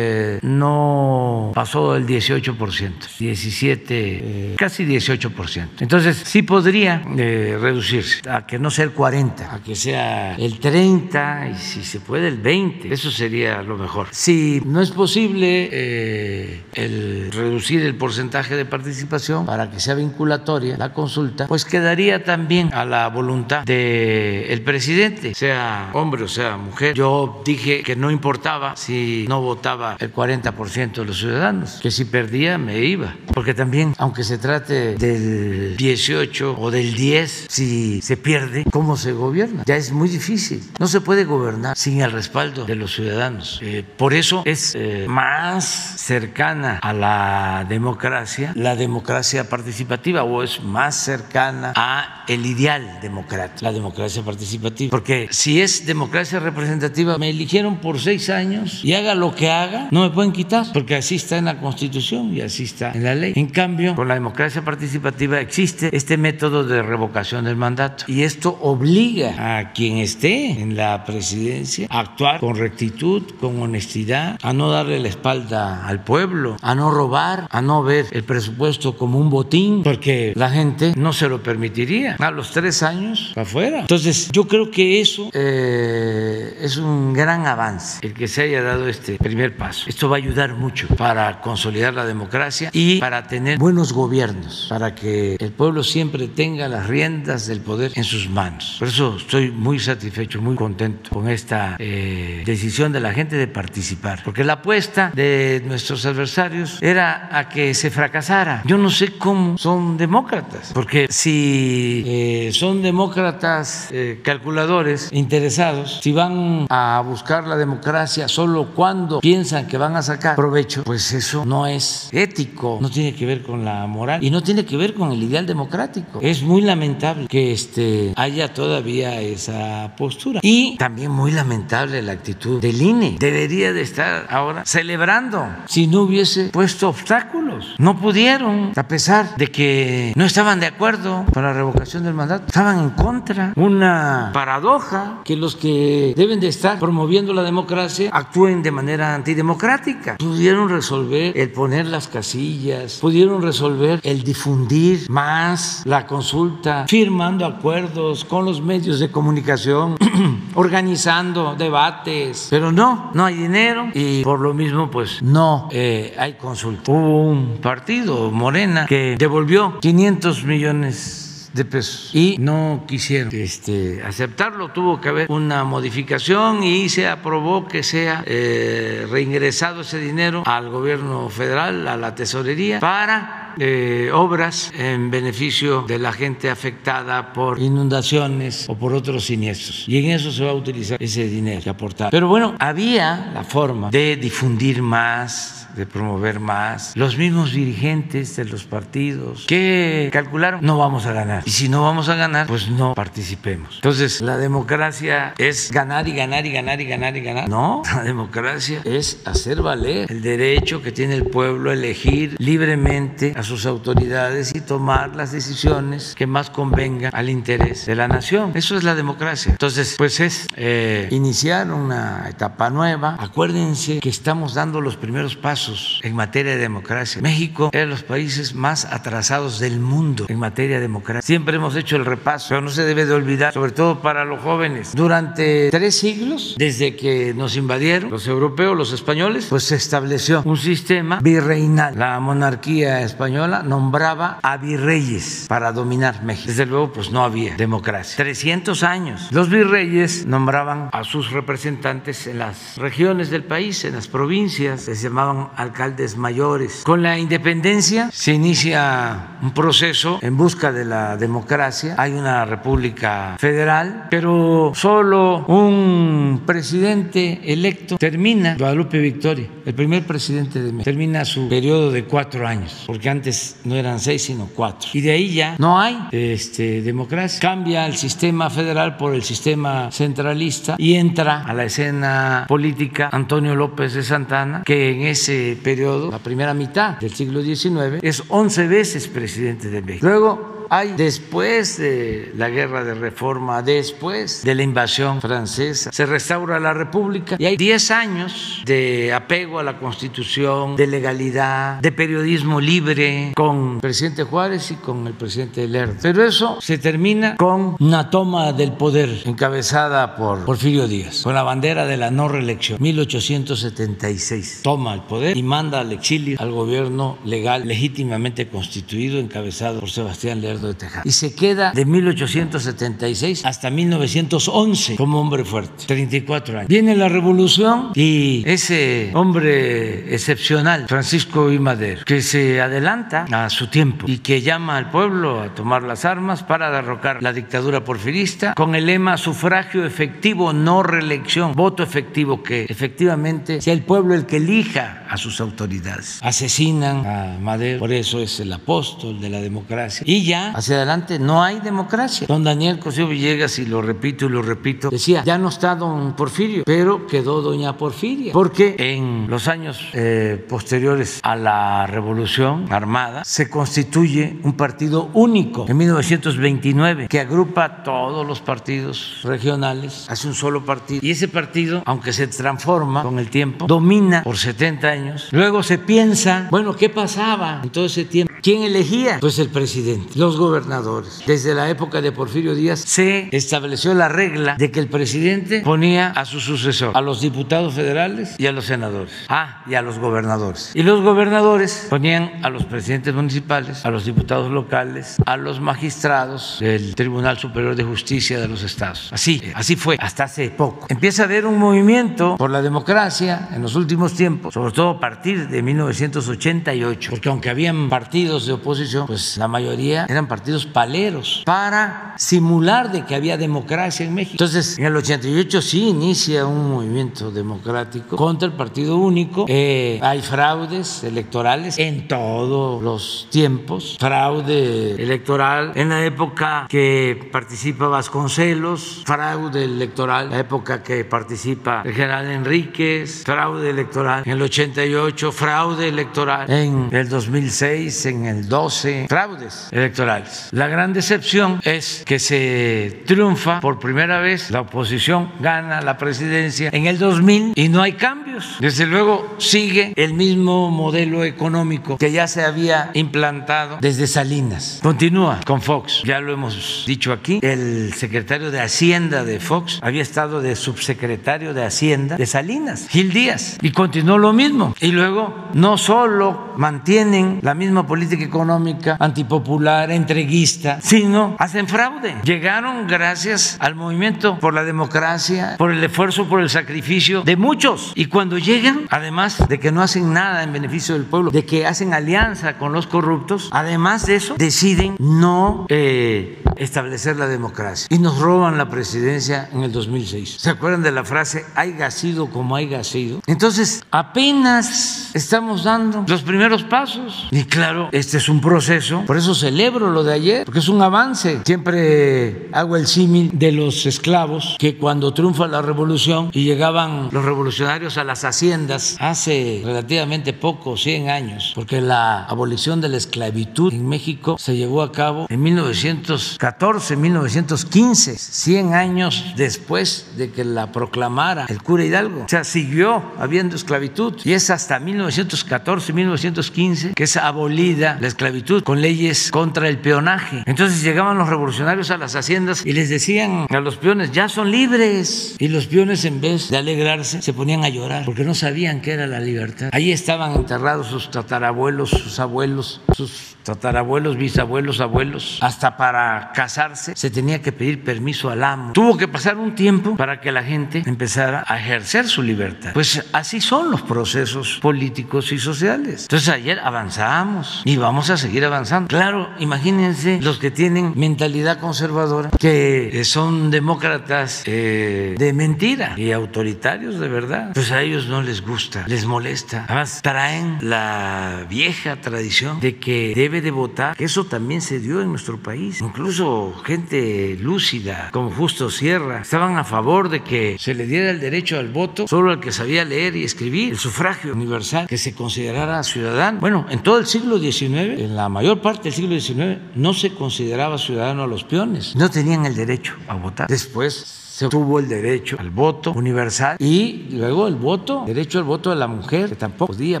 no pasó del 18%, 17, casi 18%. Entonces sí podría reducirse a que no sea el 40, a que sea el 30 y si se puede el 20. Eso sería lo mejor. Si no es posible eh, el reducir el porcentaje de participación para que sea vinculatoria la consulta, pues quedaría también a la voluntad del presidente, sea hombre o sea mujer. Yo dije que no importaba si no votaba el 40% de los ciudadanos, que si perdía me iba, porque también, aunque se trate del 18 o del 10, si se pierde, ¿cómo se gobierna? Ya es muy difícil. No se puede gobernar sin el respaldo de los ciudadanos. Eh, por eso es eh, más cercana a la democracia, la democracia participativa, o es más cercana a el ideal democrático, la democracia participativa. Porque si es democracia representativa, me eligieron por seis años y haga lo que haga, no me pueden quitar, porque así está en la Constitución y así está en la ley. En cambio, con la democracia participativa existe este método de revocación del mandato y esto obliga a quien esté en la presidencia a actuar con rectitud con honestidad, a no darle la espalda al pueblo, a no robar, a no ver el presupuesto como un botín, porque la gente no se lo permitiría. A los tres años, afuera. Entonces, yo creo que eso eh, es un gran avance, el que se haya dado este primer paso. Esto va a ayudar mucho para consolidar la democracia y para tener buenos gobiernos, para que el pueblo siempre tenga las riendas del poder en sus manos. Por eso estoy muy satisfecho, muy contento con esta eh, decisión de la gente de participar, porque la apuesta de nuestros adversarios era a que se fracasara. Yo no sé cómo son demócratas, porque si eh, son demócratas eh, calculadores, interesados, si van a buscar la democracia solo cuando piensan que van a sacar provecho, pues eso no es ético, no tiene que ver con la moral y no tiene que ver con el ideal democrático. Es muy lamentable que este, haya todavía esa postura y también muy lamentable la actitud del INE debería de estar ahora celebrando si no hubiese puesto obstáculos. No pudieron, a pesar de que no estaban de acuerdo con la revocación del mandato, estaban en contra. Una paradoja que los que deben de estar promoviendo la democracia actúen de manera antidemocrática. Pudieron resolver el poner las casillas, pudieron resolver el difundir más la consulta, firmando acuerdos con los medios de comunicación, organizando debates, pero no, no hay dinero y por lo mismo pues no eh, hay consulta. Hubo un partido, Morena, que devolvió 500 millones de pesos y no quisieron este, aceptarlo. Tuvo que haber una modificación y se aprobó que sea eh, reingresado ese dinero al gobierno federal, a la tesorería, para eh, obras en beneficio de la gente afectada por inundaciones o por otros siniestros. Y en eso se va a utilizar ese dinero que aportar. Pero bueno, había la forma de difundir más de promover más. Los mismos dirigentes de los partidos que calcularon, no vamos a ganar. Y si no vamos a ganar, pues no participemos. Entonces, la democracia es ganar y ganar y ganar y ganar y ganar. No, la democracia es hacer valer el derecho que tiene el pueblo a elegir libremente a sus autoridades y tomar las decisiones que más convengan al interés de la nación. Eso es la democracia. Entonces, pues es eh, iniciar una etapa nueva. Acuérdense que estamos dando los primeros pasos en materia de democracia. México es de los países más atrasados del mundo en materia de democracia. Siempre hemos hecho el repaso, no se debe de olvidar, sobre todo para los jóvenes. Durante tres siglos, desde que nos invadieron los europeos, los españoles, pues se estableció un sistema virreinal. La monarquía española nombraba a virreyes para dominar México. Desde luego, pues no había democracia. 300 años. Los virreyes nombraban a sus representantes en las regiones del país, en las provincias, se llamaban alcaldes mayores. Con la independencia se inicia un proceso en busca de la democracia. Hay una república federal, pero solo un presidente electo termina, Guadalupe Victoria, el primer presidente de México, termina su periodo de cuatro años, porque antes no eran seis, sino cuatro. Y de ahí ya no hay este, democracia. Cambia el sistema federal por el sistema centralista y entra a la escena política Antonio López de Santana, que en ese periodo, la primera mitad del siglo XIX, es 11 veces presidente de México. Luego hay después de la guerra de reforma, después de la invasión francesa, se restaura la República y hay 10 años de apego a la Constitución, de legalidad, de periodismo libre con el presidente Juárez y con el presidente Lerdo. Pero eso se termina con una toma del poder encabezada por Porfirio Díaz, con la bandera de la no reelección, 1876. Toma el poder y manda al exilio al gobierno legal legítimamente constituido encabezado por Sebastián Lerdo de Tejada. Y se queda de 1876 hasta 1911 como hombre fuerte, 34 años. Viene la revolución y ese hombre excepcional, Francisco I. Madero, que se adelanta a su tiempo y que llama al pueblo a tomar las armas para derrocar la dictadura porfirista con el lema sufragio efectivo, no reelección, voto efectivo, que efectivamente sea el pueblo el que elija a sus autoridades. Asesinan a Madero, por eso es el apóstol de la democracia. Y ya hacia adelante no hay democracia. Don Daniel Cosío Villegas, y lo repito y lo repito, decía, ya no está don Porfirio, pero quedó doña Porfiria, porque en los años eh, posteriores a la revolución armada se constituye un partido único en 1929 que agrupa todos los partidos regionales, hace un solo partido. Y ese partido, aunque se transforma con el tiempo, domina por 70 años. Luego se piensa, bueno, ¿qué pasaba en todo ese tiempo? ¿Quién elegía? Pues el presidente. Los gobernadores. Desde la época de Porfirio Díaz se estableció la regla de que el presidente ponía a su sucesor, a los diputados federales y a los senadores. Ah, y a los gobernadores. Y los gobernadores ponían a los presidentes municipales, a los diputados locales, a los magistrados del Tribunal Superior de Justicia de los estados. Así, así fue hasta hace poco. Empieza a haber un movimiento por la democracia en los últimos tiempos, sobre todo a partir de 1988, porque aunque habían partidos partidos de oposición, pues la mayoría eran partidos paleros para simular de que había democracia en México. Entonces, en el 88 sí inicia un movimiento democrático contra el partido único. Eh, hay fraudes electorales en todos los tiempos. Fraude electoral en la época que participa Vasconcelos, fraude electoral en la época que participa el general Enríquez, fraude electoral en el 88, fraude electoral en el 2006, en el 12, fraudes electorales. La gran decepción es que se triunfa por primera vez, la oposición gana la presidencia en el 2000 y no hay cambios. Desde luego sigue el mismo modelo económico que ya se había implantado desde Salinas. Continúa con Fox, ya lo hemos dicho aquí, el secretario de Hacienda de Fox había estado de subsecretario de Hacienda de Salinas, Gil Díaz, y continuó lo mismo. Y luego no solo mantienen la misma política económica antipopular, entreguista, sino hacen fraude. Llegaron gracias al movimiento por la democracia, por el esfuerzo, por el sacrificio de muchos. Y cuando llegan, además de que no hacen nada en beneficio del pueblo, de que hacen alianza con los corruptos, además de eso, deciden no eh, establecer la democracia. Y nos roban la presidencia en el 2006. ¿Se acuerdan de la frase, haya sido como haya sido? Entonces, apenas estamos dando los primeros pasos. Y claro, este es un proceso. Por eso celebro lo de ayer, porque es un avance. Siempre hago el símil de los esclavos que cuando triunfa la revolución y llegaban los revolucionarios a las haciendas hace relativamente poco, 100 años, porque la abolición de la esclavitud en México se llevó a cabo en 1914, 1915, 100 años después de que la proclamara el cura Hidalgo. O sea, siguió habiendo esclavitud y es hasta 1914, 1915 que es abolida la esclavitud con leyes contra el peonaje. Entonces llegaban los revolucionarios a las haciendas y les decían a los peones, ya son libres. Y los peones en vez de alegrarse se ponían a llorar porque no sabían qué era la libertad. Ahí estaban enterrados sus tatarabuelos, sus abuelos, sus tatarabuelos, bisabuelos, abuelos. Hasta para casarse se tenía que pedir permiso al amo. Tuvo que pasar un tiempo para que la gente empezara a ejercer su libertad. Pues así son los procesos políticos y sociales. Entonces ayer avanzamos y vamos a seguir avanzando. Claro, imagínense los que tienen mentalidad conservadora, que son demócratas eh, de mentira y autoritarios de verdad. Pues a ellos no les gusta, les molesta. Además, traen la vieja tradición de que debe de votar. Eso también se dio en nuestro país. Incluso gente lúcida, como Justo Sierra, estaban a favor de que se le diera el derecho al voto solo al que sabía leer y escribir, el sufragio universal, que se considerara ciudadano. Bueno, en todo el siglo XIX, en la mayor parte del siglo XIX, no se consideraba ciudadano a los peones. No tenían el derecho a votar. Después se tuvo el derecho al voto universal y luego el voto, derecho al voto de la mujer, que tampoco podía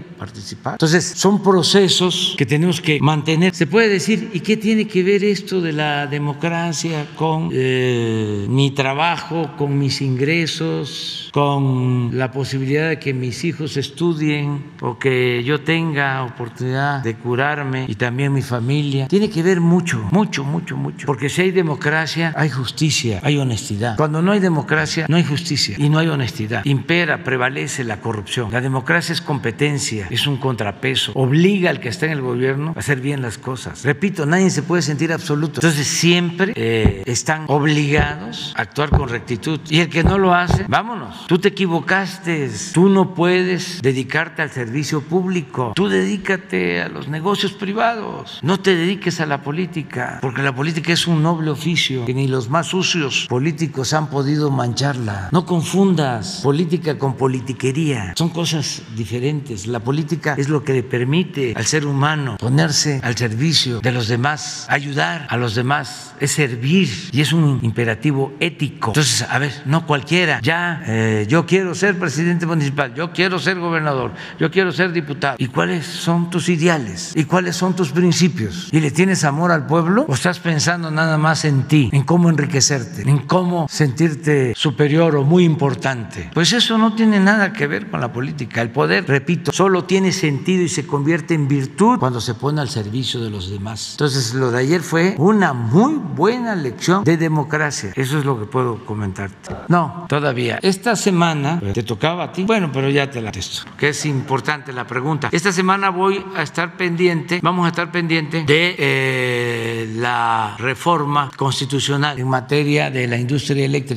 participar. Entonces, son procesos que tenemos que mantener. Se puede decir, ¿y qué tiene que ver esto de la democracia con eh, mi trabajo, con mis ingresos, con la posibilidad de que mis hijos estudien o que yo tenga oportunidad de curarme y también mi familia? Tiene que ver mucho, mucho, mucho, mucho. Porque si hay democracia, hay justicia, hay honestidad. Cuando no hay democracia, no hay justicia y no hay honestidad. Impera, prevalece la corrupción. La democracia es competencia, es un contrapeso, obliga al que está en el gobierno a hacer bien las cosas. Repito, nadie se puede sentir absoluto. Entonces siempre eh, están obligados a actuar con rectitud. Y el que no lo hace, vámonos. Tú te equivocaste, tú no puedes dedicarte al servicio público, tú dedícate a los negocios privados, no te dediques a la política, porque la política es un noble oficio que ni los más sucios políticos han podido mancharla. No confundas política con politiquería. Son cosas diferentes. La política es lo que le permite al ser humano ponerse al servicio de los demás, ayudar a los demás, es servir y es un imperativo ético. Entonces, a ver, no cualquiera. Ya eh, yo quiero ser presidente municipal, yo quiero ser gobernador, yo quiero ser diputado. ¿Y cuáles son tus ideales? ¿Y cuáles son tus principios? ¿Y le tienes amor al pueblo o estás pensando nada más en ti, en cómo enriquecerte, en cómo sentir sentirte superior o muy importante. Pues eso no tiene nada que ver con la política. El poder, repito, solo tiene sentido y se convierte en virtud cuando se pone al servicio de los demás. Entonces, lo de ayer fue una muy buena lección de democracia. Eso es lo que puedo comentarte. No, todavía. Esta semana te tocaba a ti. Bueno, pero ya te la testo, que es importante la pregunta. Esta semana voy a estar pendiente, vamos a estar pendiente de eh, la reforma constitucional en materia de la industria eléctrica.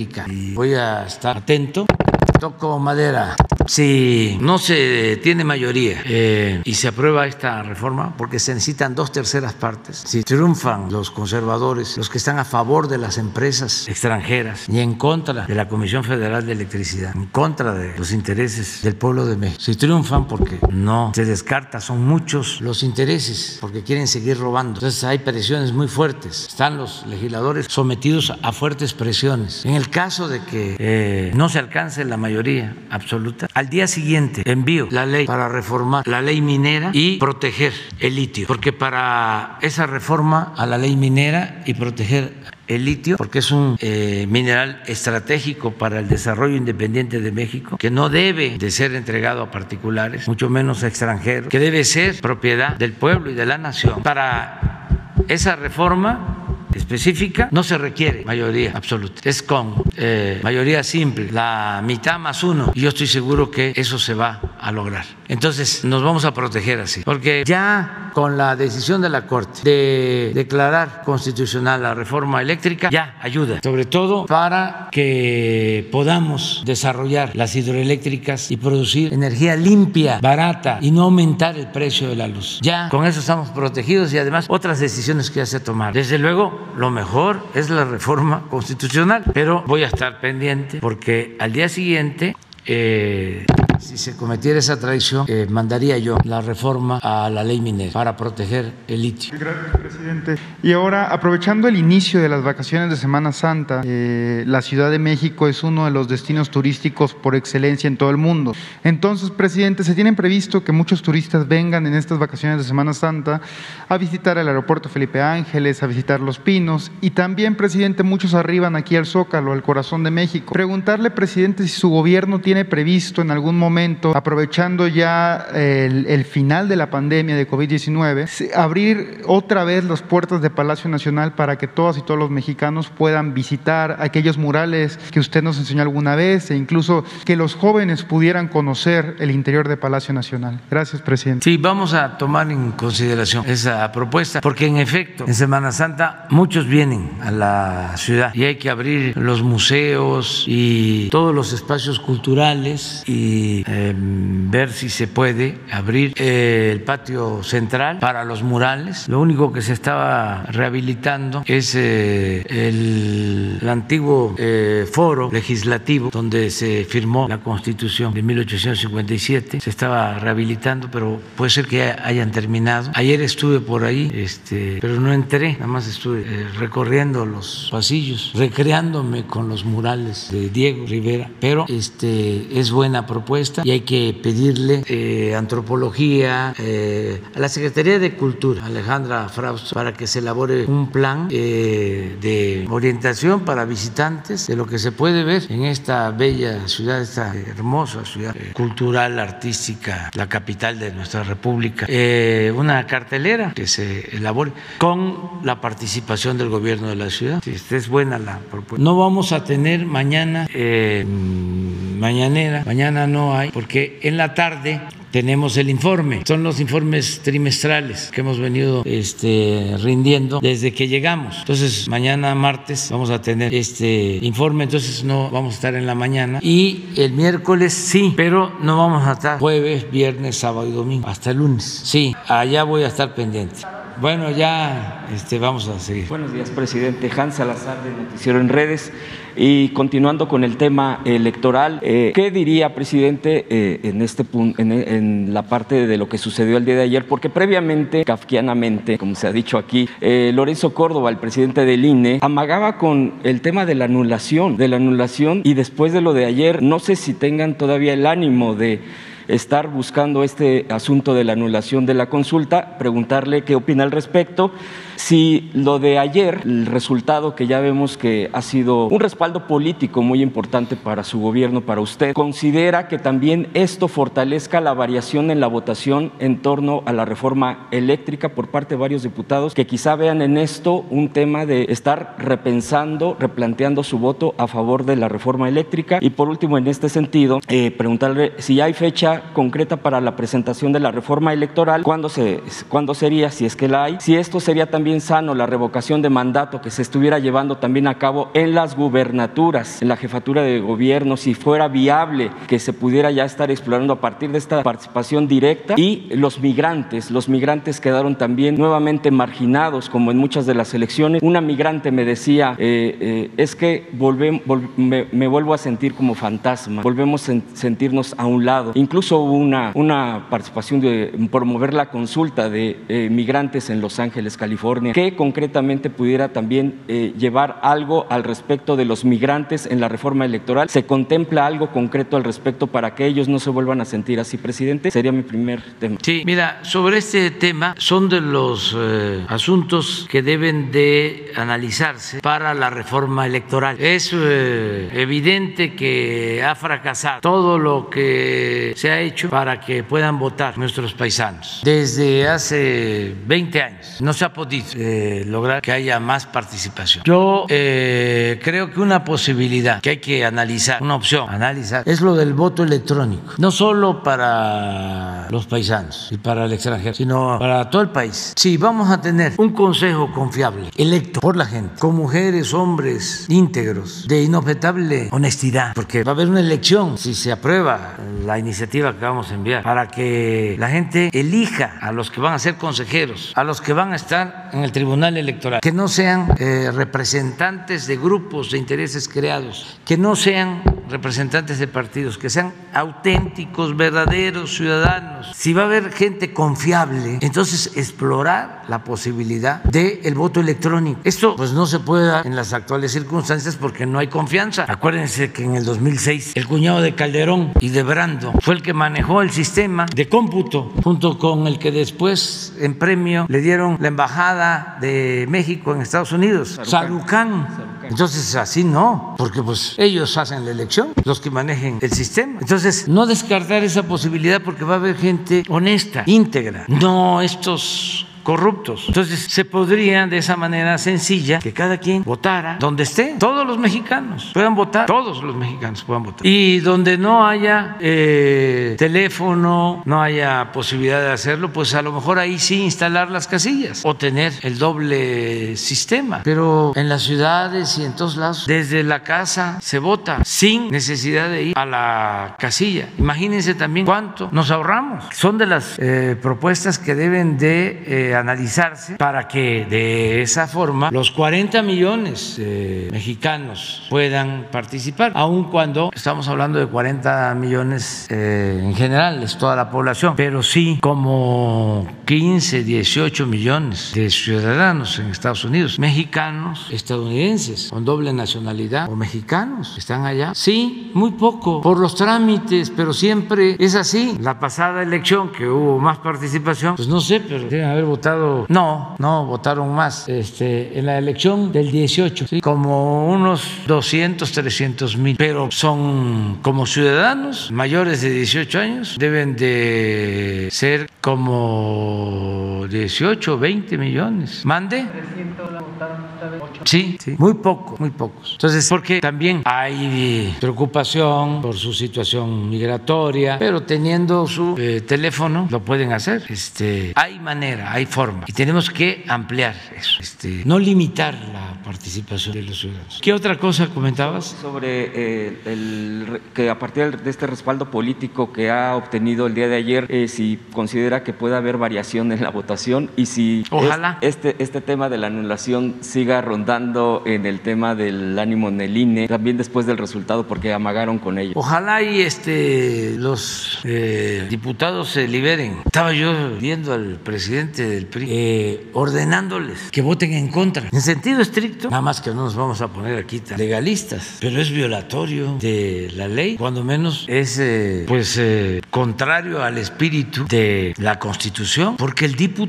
Voy a estar atento. Toco madera si no se tiene mayoría eh, y se aprueba esta reforma, porque se necesitan dos terceras partes, si triunfan los conservadores, los que están a favor de las empresas extranjeras y en contra de la Comisión Federal de Electricidad, en contra de los intereses del pueblo de México, si triunfan porque no se descarta, son muchos los intereses, porque quieren seguir robando. Entonces hay presiones muy fuertes, están los legisladores sometidos a fuertes presiones. En el caso de que eh, no se alcance la mayoría absoluta, al día siguiente envío la ley para reformar la ley minera y proteger el litio, porque para esa reforma a la ley minera y proteger el litio, porque es un eh, mineral estratégico para el desarrollo independiente de México, que no debe de ser entregado a particulares, mucho menos a extranjeros, que debe ser propiedad del pueblo y de la nación. Para esa reforma específica, no se requiere mayoría absoluta, es con eh, mayoría simple, la mitad más uno, y yo estoy seguro que eso se va a lograr. Entonces nos vamos a proteger así, porque ya con la decisión de la Corte de declarar constitucional la reforma eléctrica, ya ayuda, sobre todo para que podamos desarrollar las hidroeléctricas y producir energía limpia, barata y no aumentar el precio de la luz. Ya con eso estamos protegidos y además otras decisiones que ya se tomar. Desde luego, lo mejor es la reforma constitucional, pero voy a estar pendiente porque al día siguiente eh, si se cometiera esa traición, eh, mandaría yo la reforma a la ley minera para proteger el litio. Gracias, presidente. Y ahora, aprovechando el inicio de las vacaciones de Semana Santa, eh, la Ciudad de México es uno de los destinos turísticos por excelencia en todo el mundo. Entonces, presidente, se tiene previsto que muchos turistas vengan en estas vacaciones de Semana Santa a visitar el aeropuerto Felipe Ángeles, a visitar Los Pinos y también, presidente, muchos arriban aquí al Zócalo, al corazón de México. Preguntarle, presidente, si su gobierno tiene previsto en algún momento momento, aprovechando ya el, final de la pandemia de COVID-19, abrir otra vez las puertas de Palacio Nacional para que todas y todos los mexicanos puedan visitar aquellos murales que usted nos enseñó alguna vez e incluso que los jóvenes pudieran conocer el interior de Palacio Nacional. Gracias, presidente. Sí, vamos a tomar en consideración esa propuesta, porque en efecto, en Semana Santa muchos vienen a la ciudad y hay que abrir los museos y todos los espacios culturales y Em, ver si se puede abrir eh, el patio central para los murales. Lo único que se estaba rehabilitando es eh, el, antiguo eh, foro legislativo donde se firmó la Constitución de 1857. Se estaba rehabilitando, pero puede ser que hayan terminado. Ayer estuve por ahí, este, pero no entré, nada más estuve recorriendo los pasillos, recreándome con los murales de Diego Rivera, pero este, es buena propuesta y hay que pedirle eh, antropología eh, a la Secretaría de Cultura, Alejandra Frausto, para que se elabore un plan eh, de orientación para visitantes de lo que se puede ver en esta bella ciudad, esta hermosa ciudad cultural, artística, la capital de nuestra república. una cartelera que se elabore con la participación del gobierno de la ciudad. Si es buena la propuesta. No vamos a tener mañana mañanera, mañana no hay porque en la tarde tenemos el informe. Son los informes trimestrales que hemos venido este, rindiendo desde que llegamos. Entonces, mañana martes vamos a tener este informe, entonces no vamos a estar en la mañana. Y el miércoles sí, pero no vamos a estar jueves, viernes, sábado y domingo, hasta el lunes. Sí, allá voy a estar pendiente. Bueno, ya este, vamos a seguir. Buenos días, presidente. Hans Salazar de Noticiero en Redes. Y continuando con el tema electoral, eh, ¿qué diría, presidente, eh, en, este en, en, la parte de lo que sucedió el día de ayer? Porque previamente, kafkianamente, como se ha dicho aquí, eh, Lorenzo Córdoba, el presidente del INE, amagaba con el tema de la anulación, de la anulación, y después de lo de ayer, no sé si tengan todavía el ánimo de estar buscando este asunto de la anulación de la consulta, preguntarle qué opina al respecto Si lo de ayer, el resultado que ya vemos que ha sido un respaldo político muy importante para su gobierno, para usted, considera que también esto fortalezca la variación en la votación en torno a la reforma eléctrica por parte de varios diputados que quizá vean en esto un tema de estar repensando, replanteando su voto a favor de la reforma eléctrica. Y por último, en este sentido, eh, preguntarle si hay fecha concreta para la presentación de la reforma electoral, ¿cuándo, se, ¿cuándo sería, si es que la hay? Si esto sería también sano, la revocación de mandato que se estuviera llevando también a cabo en las gubernaturas, en la jefatura de gobierno, si fuera viable que se pudiera ya estar explorando a partir de esta participación directa y los migrantes, los migrantes quedaron también nuevamente marginados como en muchas de las elecciones. Una migrante me decía, eh, eh, es que me, vuelvo a sentir como fantasma, volvemos a sentirnos a un lado. Incluso hubo una, una participación de promover la consulta de eh, migrantes en Los Ángeles, California, que concretamente pudiera también llevar algo al respecto de los migrantes en la reforma electoral. ¿Se contempla algo concreto al respecto para que ellos no se vuelvan a sentir así, presidente? Sería mi primer tema. Sí, mira, sobre este tema son de los asuntos que deben de analizarse para la reforma electoral. Es eh, evidente que ha fracasado todo lo que se ha hecho para que puedan votar nuestros paisanos. Desde hace 20 años no se ha podido eh, lograr que haya más participación. Yo eh, creo que una posibilidad que hay que analizar, una opción, analizar, es lo del voto electrónico. No solo para los paisanos y para el extranjero, sino para todo el país. Sí, vamos a tener un consejo confiable, electo por la gente, con mujeres, hombres íntegros, de inobjetable honestidad, porque va a haber una elección si se aprueba la iniciativa que vamos a enviar, para que la gente elija a los que van a ser consejeros, a los que van a estar en el Tribunal Electoral, que no sean eh, representantes de grupos de intereses creados, que no sean representantes de partidos, que sean auténticos, verdaderos ciudadanos. Si va a haber gente confiable, entonces explorar la posibilidad del el voto electrónico. Esto pues no se puede dar en las actuales circunstancias porque no hay confianza. Acuérdense que en el 2006 el cuñado de Calderón y de Brando fue el que manejó el sistema de cómputo junto con el que después en premio le dieron la embajada de México en Estados Unidos, Sarucán. Entonces así no, porque pues ellos hacen la elección, los que manejen el sistema. Entonces no descartar esa posibilidad porque va a haber gente honesta, íntegra, no estos corruptos. Entonces se podría de esa manera sencilla que cada quien votara donde esté, todos los mexicanos puedan votar, todos los mexicanos puedan votar. Y donde no haya eh, teléfono, no haya posibilidad de hacerlo, pues a lo mejor ahí sí instalar las casillas o tener el doble sistema. Pero en las ciudades y en todos lados, desde la casa se vota sin necesidad de ir a la casilla. Imagínense también cuánto nos ahorramos. Son de las eh, propuestas que deben de eh, analizarse para que de esa forma los 40 millones de mexicanos puedan participar, aun cuando estamos hablando de 40 millones eh, en general, es toda la población, pero sí como 15, 18 millones de ciudadanos en Estados Unidos, mexicanos, estadounidenses, con doble nacionalidad o mexicanos, están allá. Sí, muy poco, por los trámites, pero siempre es así. La pasada elección que hubo más participación, pues no sé, pero deben haber votado no, no, votaron más. Este, en la elección del 18, como unos 200, 300 mil, pero son como ciudadanos mayores de 18 años, deben de ser como 18, 20 millones. ¿Mande? Sí, sí, muy pocos, muy pocos. Entonces, porque también hay preocupación por su situación migratoria, pero teniendo su eh, teléfono lo pueden hacer. Este, hay manera, hay forma. Y tenemos que ampliar eso, este, no limitar la participación de los ciudadanos. ¿Qué otra cosa comentabas? Sobre eh, el, que a partir de este respaldo político que ha obtenido el día de ayer, eh, si considera que puede haber variación en la votación y si Ojalá. este, este tema de la anulación siga rondando en el tema del ánimo en el INE, también después del resultado, porque amagaron con ello. Ojalá y este, los eh, diputados se liberen. Estaba yo viendo al presidente del PRI eh, ordenándoles que voten en contra. En sentido estricto, nada más que no nos vamos a poner aquí tan legalistas, pero es violatorio de la ley, cuando menos es eh, pues contrario al espíritu de la Constitución, porque el diputado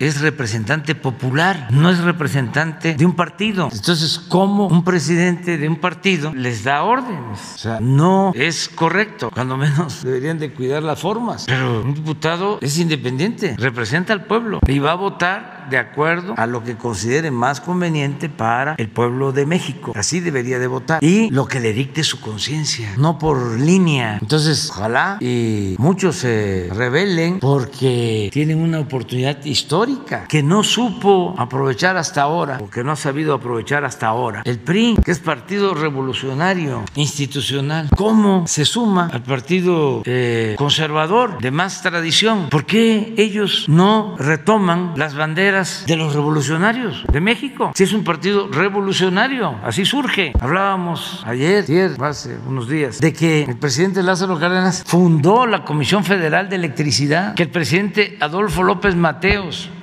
es representante popular, no es representante de un partido. Entonces, ¿cómo un presidente de un partido les da órdenes? O sea, no es correcto, cuando menos deberían de cuidar las formas. Pero un diputado es independiente, representa al pueblo y va a votar de acuerdo a lo que considere más conveniente para el pueblo de México. Así debería de votar. Y lo que le dicte su conciencia, no por línea. Entonces, ojalá y muchos se rebelen porque tienen una oportunidad histórica que no supo aprovechar hasta ahora, o que no ha sabido aprovechar hasta ahora. El PRI, que es partido revolucionario, institucional, ¿cómo se suma al partido eh, conservador de más tradición? ¿Por qué ellos no retoman las banderas? de los revolucionarios de México. Si es un partido revolucionario, así surge. Hablábamos ayer, ayer, hace unos días, de que el presidente Lázaro Cárdenas fundó la Comisión Federal de Electricidad, que el presidente Adolfo López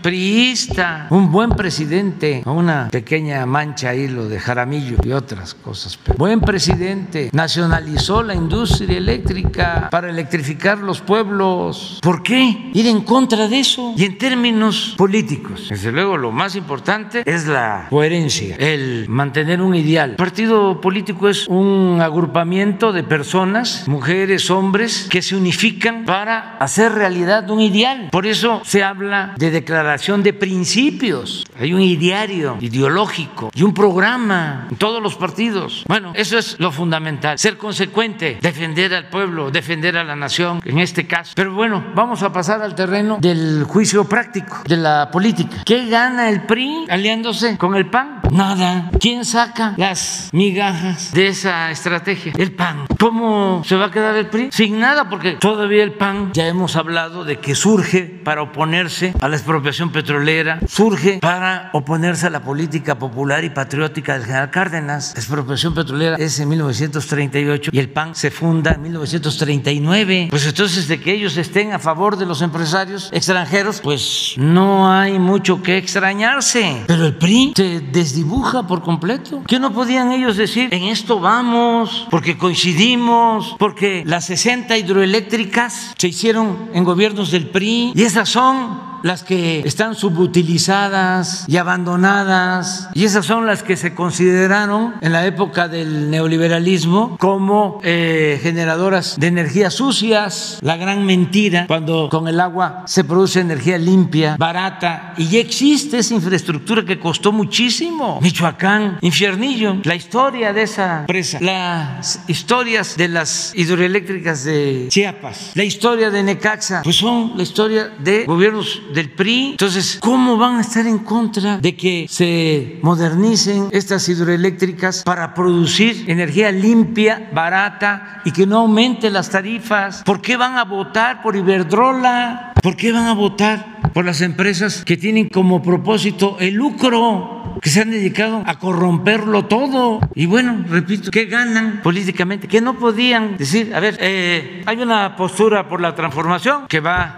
Priista, un buen presidente, una pequeña mancha ahí lo de Jaramillo y otras cosas. Pero buen presidente, nacionalizó la industria eléctrica para electrificar los pueblos. ¿Por qué ir en contra de eso? Y en términos políticos desde luego, lo más importante es la coherencia, el mantener un ideal. El partido político es un agrupamiento de personas, mujeres, hombres, que se unifican para hacer realidad un ideal. Por eso se habla de declaración de principios. Hay un ideario ideológico y un programa en todos los partidos. Bueno, eso es lo fundamental. Ser consecuente, defender al pueblo, defender a la nación en este caso. Pero bueno, vamos a pasar al terreno del juicio práctico, de la política. ¿Qué gana el PRI aliándose con el PAN? Nada. ¿Quién saca las migajas de esa estrategia? El PAN. ¿Cómo se va a quedar el PRI? Sin nada, porque todavía el PAN, ya hemos hablado de que surge para oponerse a la expropiación petrolera, surge para oponerse a la política popular y patriótica del general Cárdenas. La expropiación petrolera es en 1938 y el PAN se funda en 1939. Pues entonces de que ellos estén a favor de los empresarios extranjeros, pues no hay mucho que extrañarse. Pero el PRI se desdibuja por completo. ¿Qué no podían ellos decir? En esto vamos, porque coincidimos, porque las 60 hidroeléctricas se hicieron en gobiernos del PRI y esas son las que están subutilizadas y abandonadas, y esas son las que se consideraron en la época del neoliberalismo como eh, generadoras de energías sucias, la gran mentira, cuando con el agua se produce energía limpia, barata, y ya existe esa infraestructura que costó muchísimo. Michoacán, Infiernillo, la historia de esa presa, las historias de las hidroeléctricas de Chiapas, la historia de Necaxa, pues son la historia de gobiernos del PRI. Entonces, ¿cómo van a estar en contra de que se modernicen estas hidroeléctricas para producir energía limpia, barata y que no aumente las tarifas? ¿Por qué van a votar por Iberdrola? ¿Por qué van a votar por las empresas que tienen como propósito el lucro? que se han dedicado a corromperlo todo. Y bueno, repito, ¿qué ganan políticamente? Que no podían decir, a ver, eh, hay una postura por la transformación que va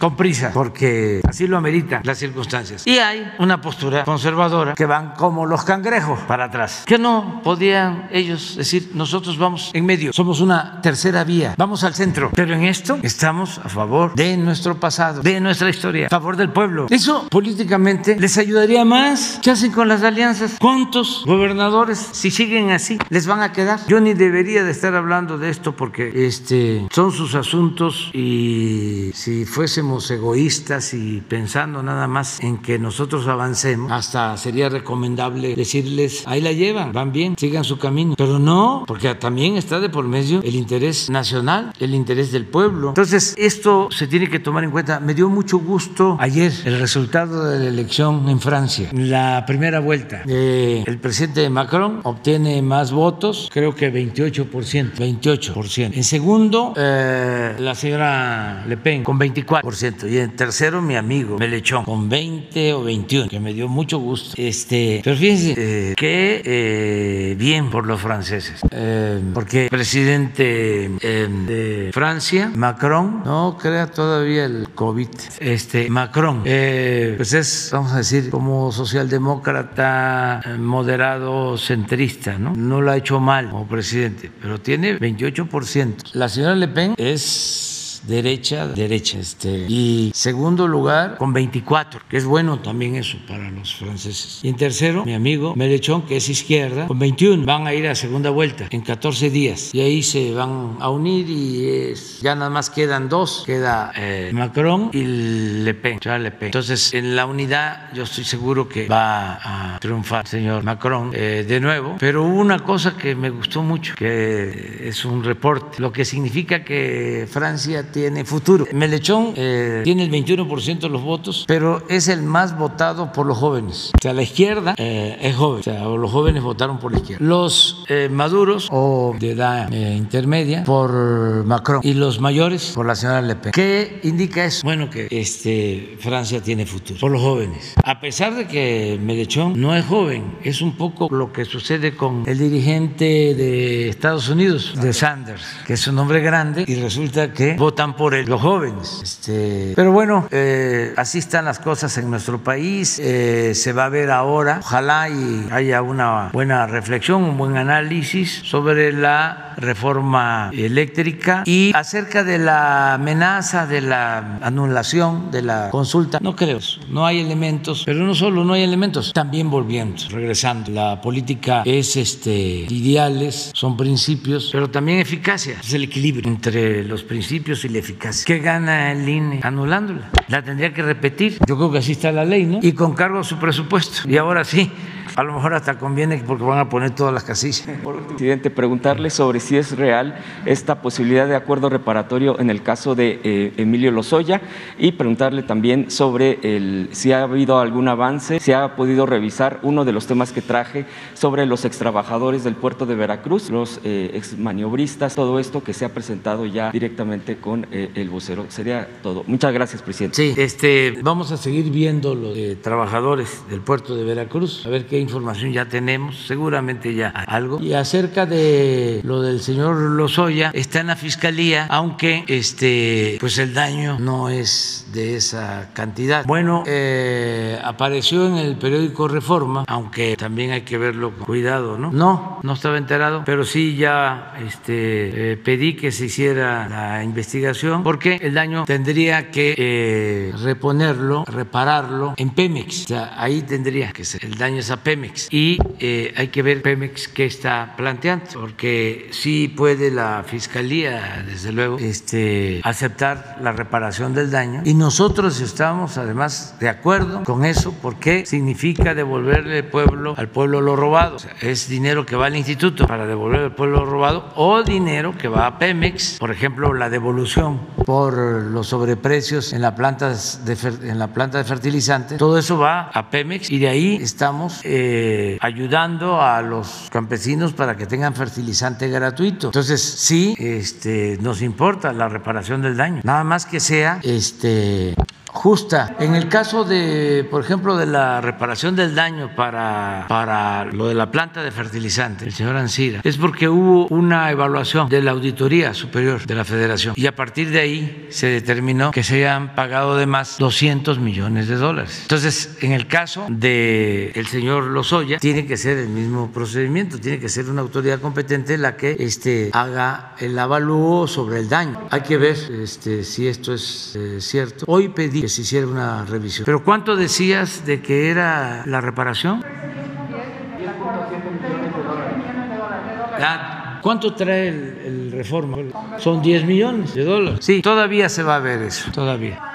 con prisa, porque así lo ameritan las circunstancias. Y hay una postura conservadora que van como los cangrejos para atrás, que no podían ellos decir, nosotros vamos en medio, somos una tercera vía, vamos al centro, pero en esto estamos a favor de nuestro pasado, de nuestra historia, a favor del pueblo. Eso políticamente les ayudaría más. ¿Qué hacen con las alianzas? ¿Cuántos gobernadores, si siguen así, les van a quedar? Yo ni debería de estar hablando de esto porque este, son sus asuntos y si fuésemos egoístas y pensando nada más en que nosotros avancemos, hasta sería recomendable decirles, ahí la llevan, van bien, sigan su camino. Pero no, porque también está de por medio el interés nacional, el interés del pueblo. Entonces, esto se tiene que tomar en cuenta. Me dio mucho gusto ayer el resultado de la elección en Francia, la primera vuelta. Eh, el presidente Macron obtiene más votos, creo que 28%, 28%. En segundo, eh, la señora Le Pen con 24%. 28%. Y en tercero, mi amigo Melechón, con 20 o 21, que me dio mucho gusto. Este, pero fíjense, eh, que eh, bien por los franceses, eh, porque el presidente de Francia, Macron, no crea todavía el COVID, este, Macron, pues es, vamos a decir, como socialdemócrata moderado centrista, ¿no? No lo ha hecho mal como presidente, pero tiene 28%. La señora Le Pen es derecha, derecha. Este, y segundo lugar con 24, que es bueno también eso para los franceses. Y en tercero, mi amigo Melechón, que es izquierda, con 21. Van a ir a segunda vuelta en 14 días. Y ahí se van a unir y ya nada más quedan dos. Queda eh, Macron y Le Pen, Le Pen. Entonces, en la unidad yo estoy seguro que va a triunfar señor Macron eh, de nuevo. Pero hubo una cosa que me gustó mucho, que es un reporte, lo que significa que Francia tiene futuro. Melechón eh, tiene el 21% de los votos, pero es el más votado por los jóvenes. O sea, la izquierda eh, es joven, o sea, los jóvenes votaron por la izquierda. Los eh, maduros o de edad intermedia por Macron y los mayores por la señora Le Pen. ¿Qué indica eso? Bueno, que este, Francia tiene futuro por los jóvenes. A pesar de que Melechón no es joven, es un poco lo que sucede con el dirigente de Estados Unidos, de Sanders, que es un hombre grande y resulta que vota por él, los jóvenes. Este, pero bueno, eh, así están las cosas en nuestro país. Eh, se va a ver ahora, ojalá y haya una buena reflexión, un buen análisis sobre la reforma eléctrica y acerca de la amenaza de la anulación de la consulta. No creo, no hay elementos, pero no solo no hay elementos, también volviendo, regresando. La política es este, ideales, son principios, pero también eficacia. Es el equilibrio entre los principios y ¿Qué gana el INE anulándola? La tendría que repetir. Yo creo que así está la ley, ¿no? Y con cargo a su presupuesto. Y ahora sí, a lo mejor hasta conviene porque van a poner todas las casillas. Por presidente, preguntarle sobre si es real esta posibilidad de acuerdo reparatorio en el caso de eh, Emilio Lozoya y preguntarle también sobre el, si ha habido algún avance, si ha podido revisar uno de los temas que traje sobre los extrabajadores del puerto de Veracruz, los eh, exmaniobristas, todo esto que se ha presentado ya directamente con eh, el vocero. Sería todo. Muchas gracias, presidente. Sí, este, vamos a seguir viendo los trabajadores del puerto de Veracruz, a ver qué información ya tenemos, seguramente ya algo. Y acerca de lo del señor Lozoya, está en la fiscalía, aunque este, pues el daño no es de esa cantidad. Bueno, eh, apareció en el periódico Reforma, aunque también hay que verlo con cuidado, ¿no? No, no estaba enterado, pero sí ya este, eh, pedí que se hiciera la investigación porque el daño tendría que eh, reponerlo, repararlo en Pemex. O sea, ahí tendría que ser. El daño es a Pemex y eh, hay que ver Pemex qué está planteando, porque sí puede la Fiscalía, desde luego, este, aceptar la reparación del daño. Y nosotros estamos además de acuerdo con eso porque significa devolverle al pueblo, al pueblo lo robado. es dinero que va al instituto para devolver al pueblo lo robado o dinero que va a Pemex, por ejemplo, la devolución por los sobreprecios en la planta de, en la planta de fertilizantes, todo eso va a Pemex y de ahí estamos eh, eh, ayudando a los campesinos para que tengan fertilizante gratuito. Entonces, sí, este, nos importa la reparación del daño. Nada más que sea este, justa. En el caso de, por ejemplo, de la reparación del daño para, para lo de la planta de fertilizante, el señor Ancira, es porque hubo una evaluación de la Auditoría Superior de la Federación y a partir de ahí se determinó que se han pagado de más 200 millones de dólares. Entonces, en el caso del el señor Lozoya, tiene que ser el mismo procedimiento, tiene que ser una autoridad competente la que este, haga el avalúo sobre el daño. Hay que ver este, si esto es eh, cierto. Hoy pedí que se hiciera una revisión. ¿Pero cuánto decías de que era la reparación? ¿Cuánto trae el, reforma? Son 10 millones de dólares. Sí, todavía se va a ver eso, todavía.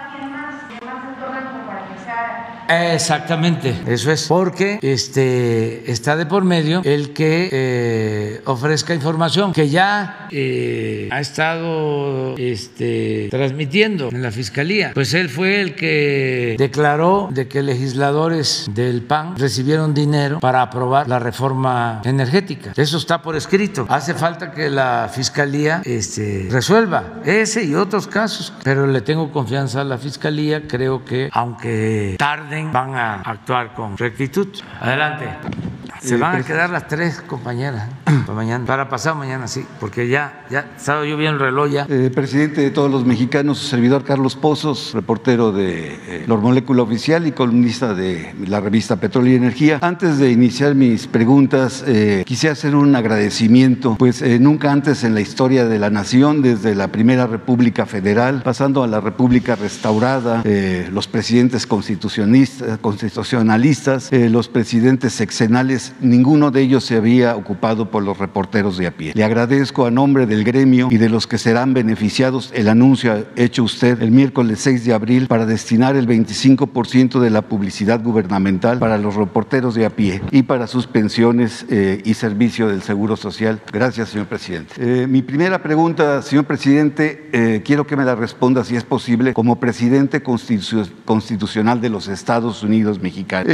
Exactamente, eso es, porque este está de por medio el que eh, ofrezca información que ya eh, ha estado este, transmitiendo en la fiscalía. Pues él fue el que declaró de que legisladores del PAN recibieron dinero para aprobar la reforma energética. Eso está por escrito. Hace falta que la fiscalía este, resuelva ese y otros casos, pero le tengo confianza a la fiscalía. Creo que aunque van a actuar con rectitud. Adelante. Se van a quedar las tres compañeras para mañana, para pasado mañana, sí, porque ya, ya estaba yo bien el reloj ya. Eh, presidente de todos los mexicanos, su servidor Carlos Pozos, reportero de eh, Molécula Oficial y columnista de la revista Petróleo y Energía. Antes de iniciar mis preguntas, eh, quisiera hacer un agradecimiento, pues eh, nunca antes en la historia de la nación, desde la primera República Federal, pasando a la República restaurada, los presidentes constitucionalistas, constitucionalistas los presidentes sexenales ninguno de ellos se había ocupado por los reporteros de a pie. Le agradezco a nombre del gremio y de los que serán beneficiados el anuncio hecho usted el miércoles 6 de abril para destinar el 25% de la publicidad gubernamental para los reporteros de a pie y para sus pensiones eh, y servicio del Seguro Social. Gracias, señor presidente. Eh, mi primera pregunta, señor presidente, eh, quiero que me la responda, si es posible, como presidente constitucional de los Estados Unidos mexicanos.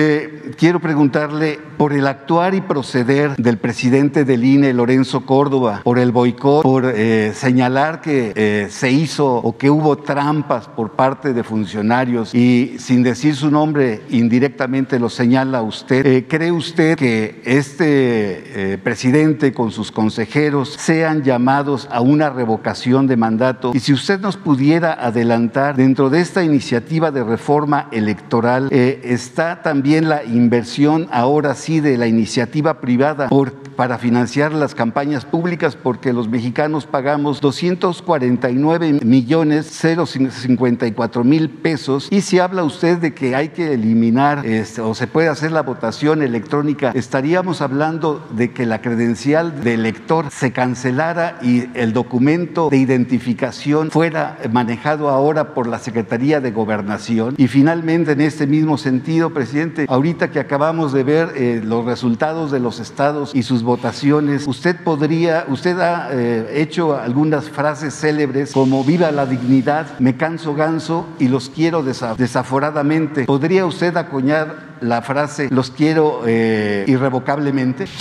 quiero preguntarle por el actual y proceder del presidente del INE, Lorenzo Córdoba, por el boicot, por eh, señalar que eh, se hizo o que hubo trampas por parte de funcionarios y sin decir su nombre indirectamente lo señala usted, eh, ¿cree usted que este presidente con sus consejeros sean llamados a una revocación de mandato? Y si usted nos pudiera adelantar, dentro de esta iniciativa de reforma electoral está también la inversión ahora sí de la iniciativa privada para financiar las campañas públicas porque los mexicanos pagamos 249 millones 054 mil pesos y si habla usted de que hay que eliminar este, o se puede hacer la votación electrónica, estaríamos hablando de que la credencial de elector se cancelara y el documento de identificación fuera manejado ahora por la Secretaría de Gobernación. Y finalmente, en este mismo sentido, presidente, ahorita que acabamos de ver eh, los resultados de los estados y sus votaciones, usted podría, usted ha eh, hecho algunas frases célebres como viva la dignidad, me canso ganso y los quiero desaforadamente. ¿Podría usted acuñar la frase los quiero eh, irrevocablemente?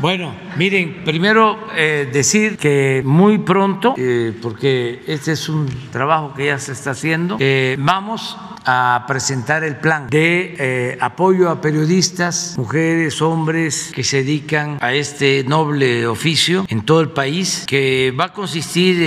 Bueno, miren, primero eh, decir que muy pronto, porque este es un trabajo que ya se está haciendo, vamos a presentar el plan de eh, apoyo a periodistas, mujeres, hombres que se dedican a este noble oficio en todo el país, que va a consistir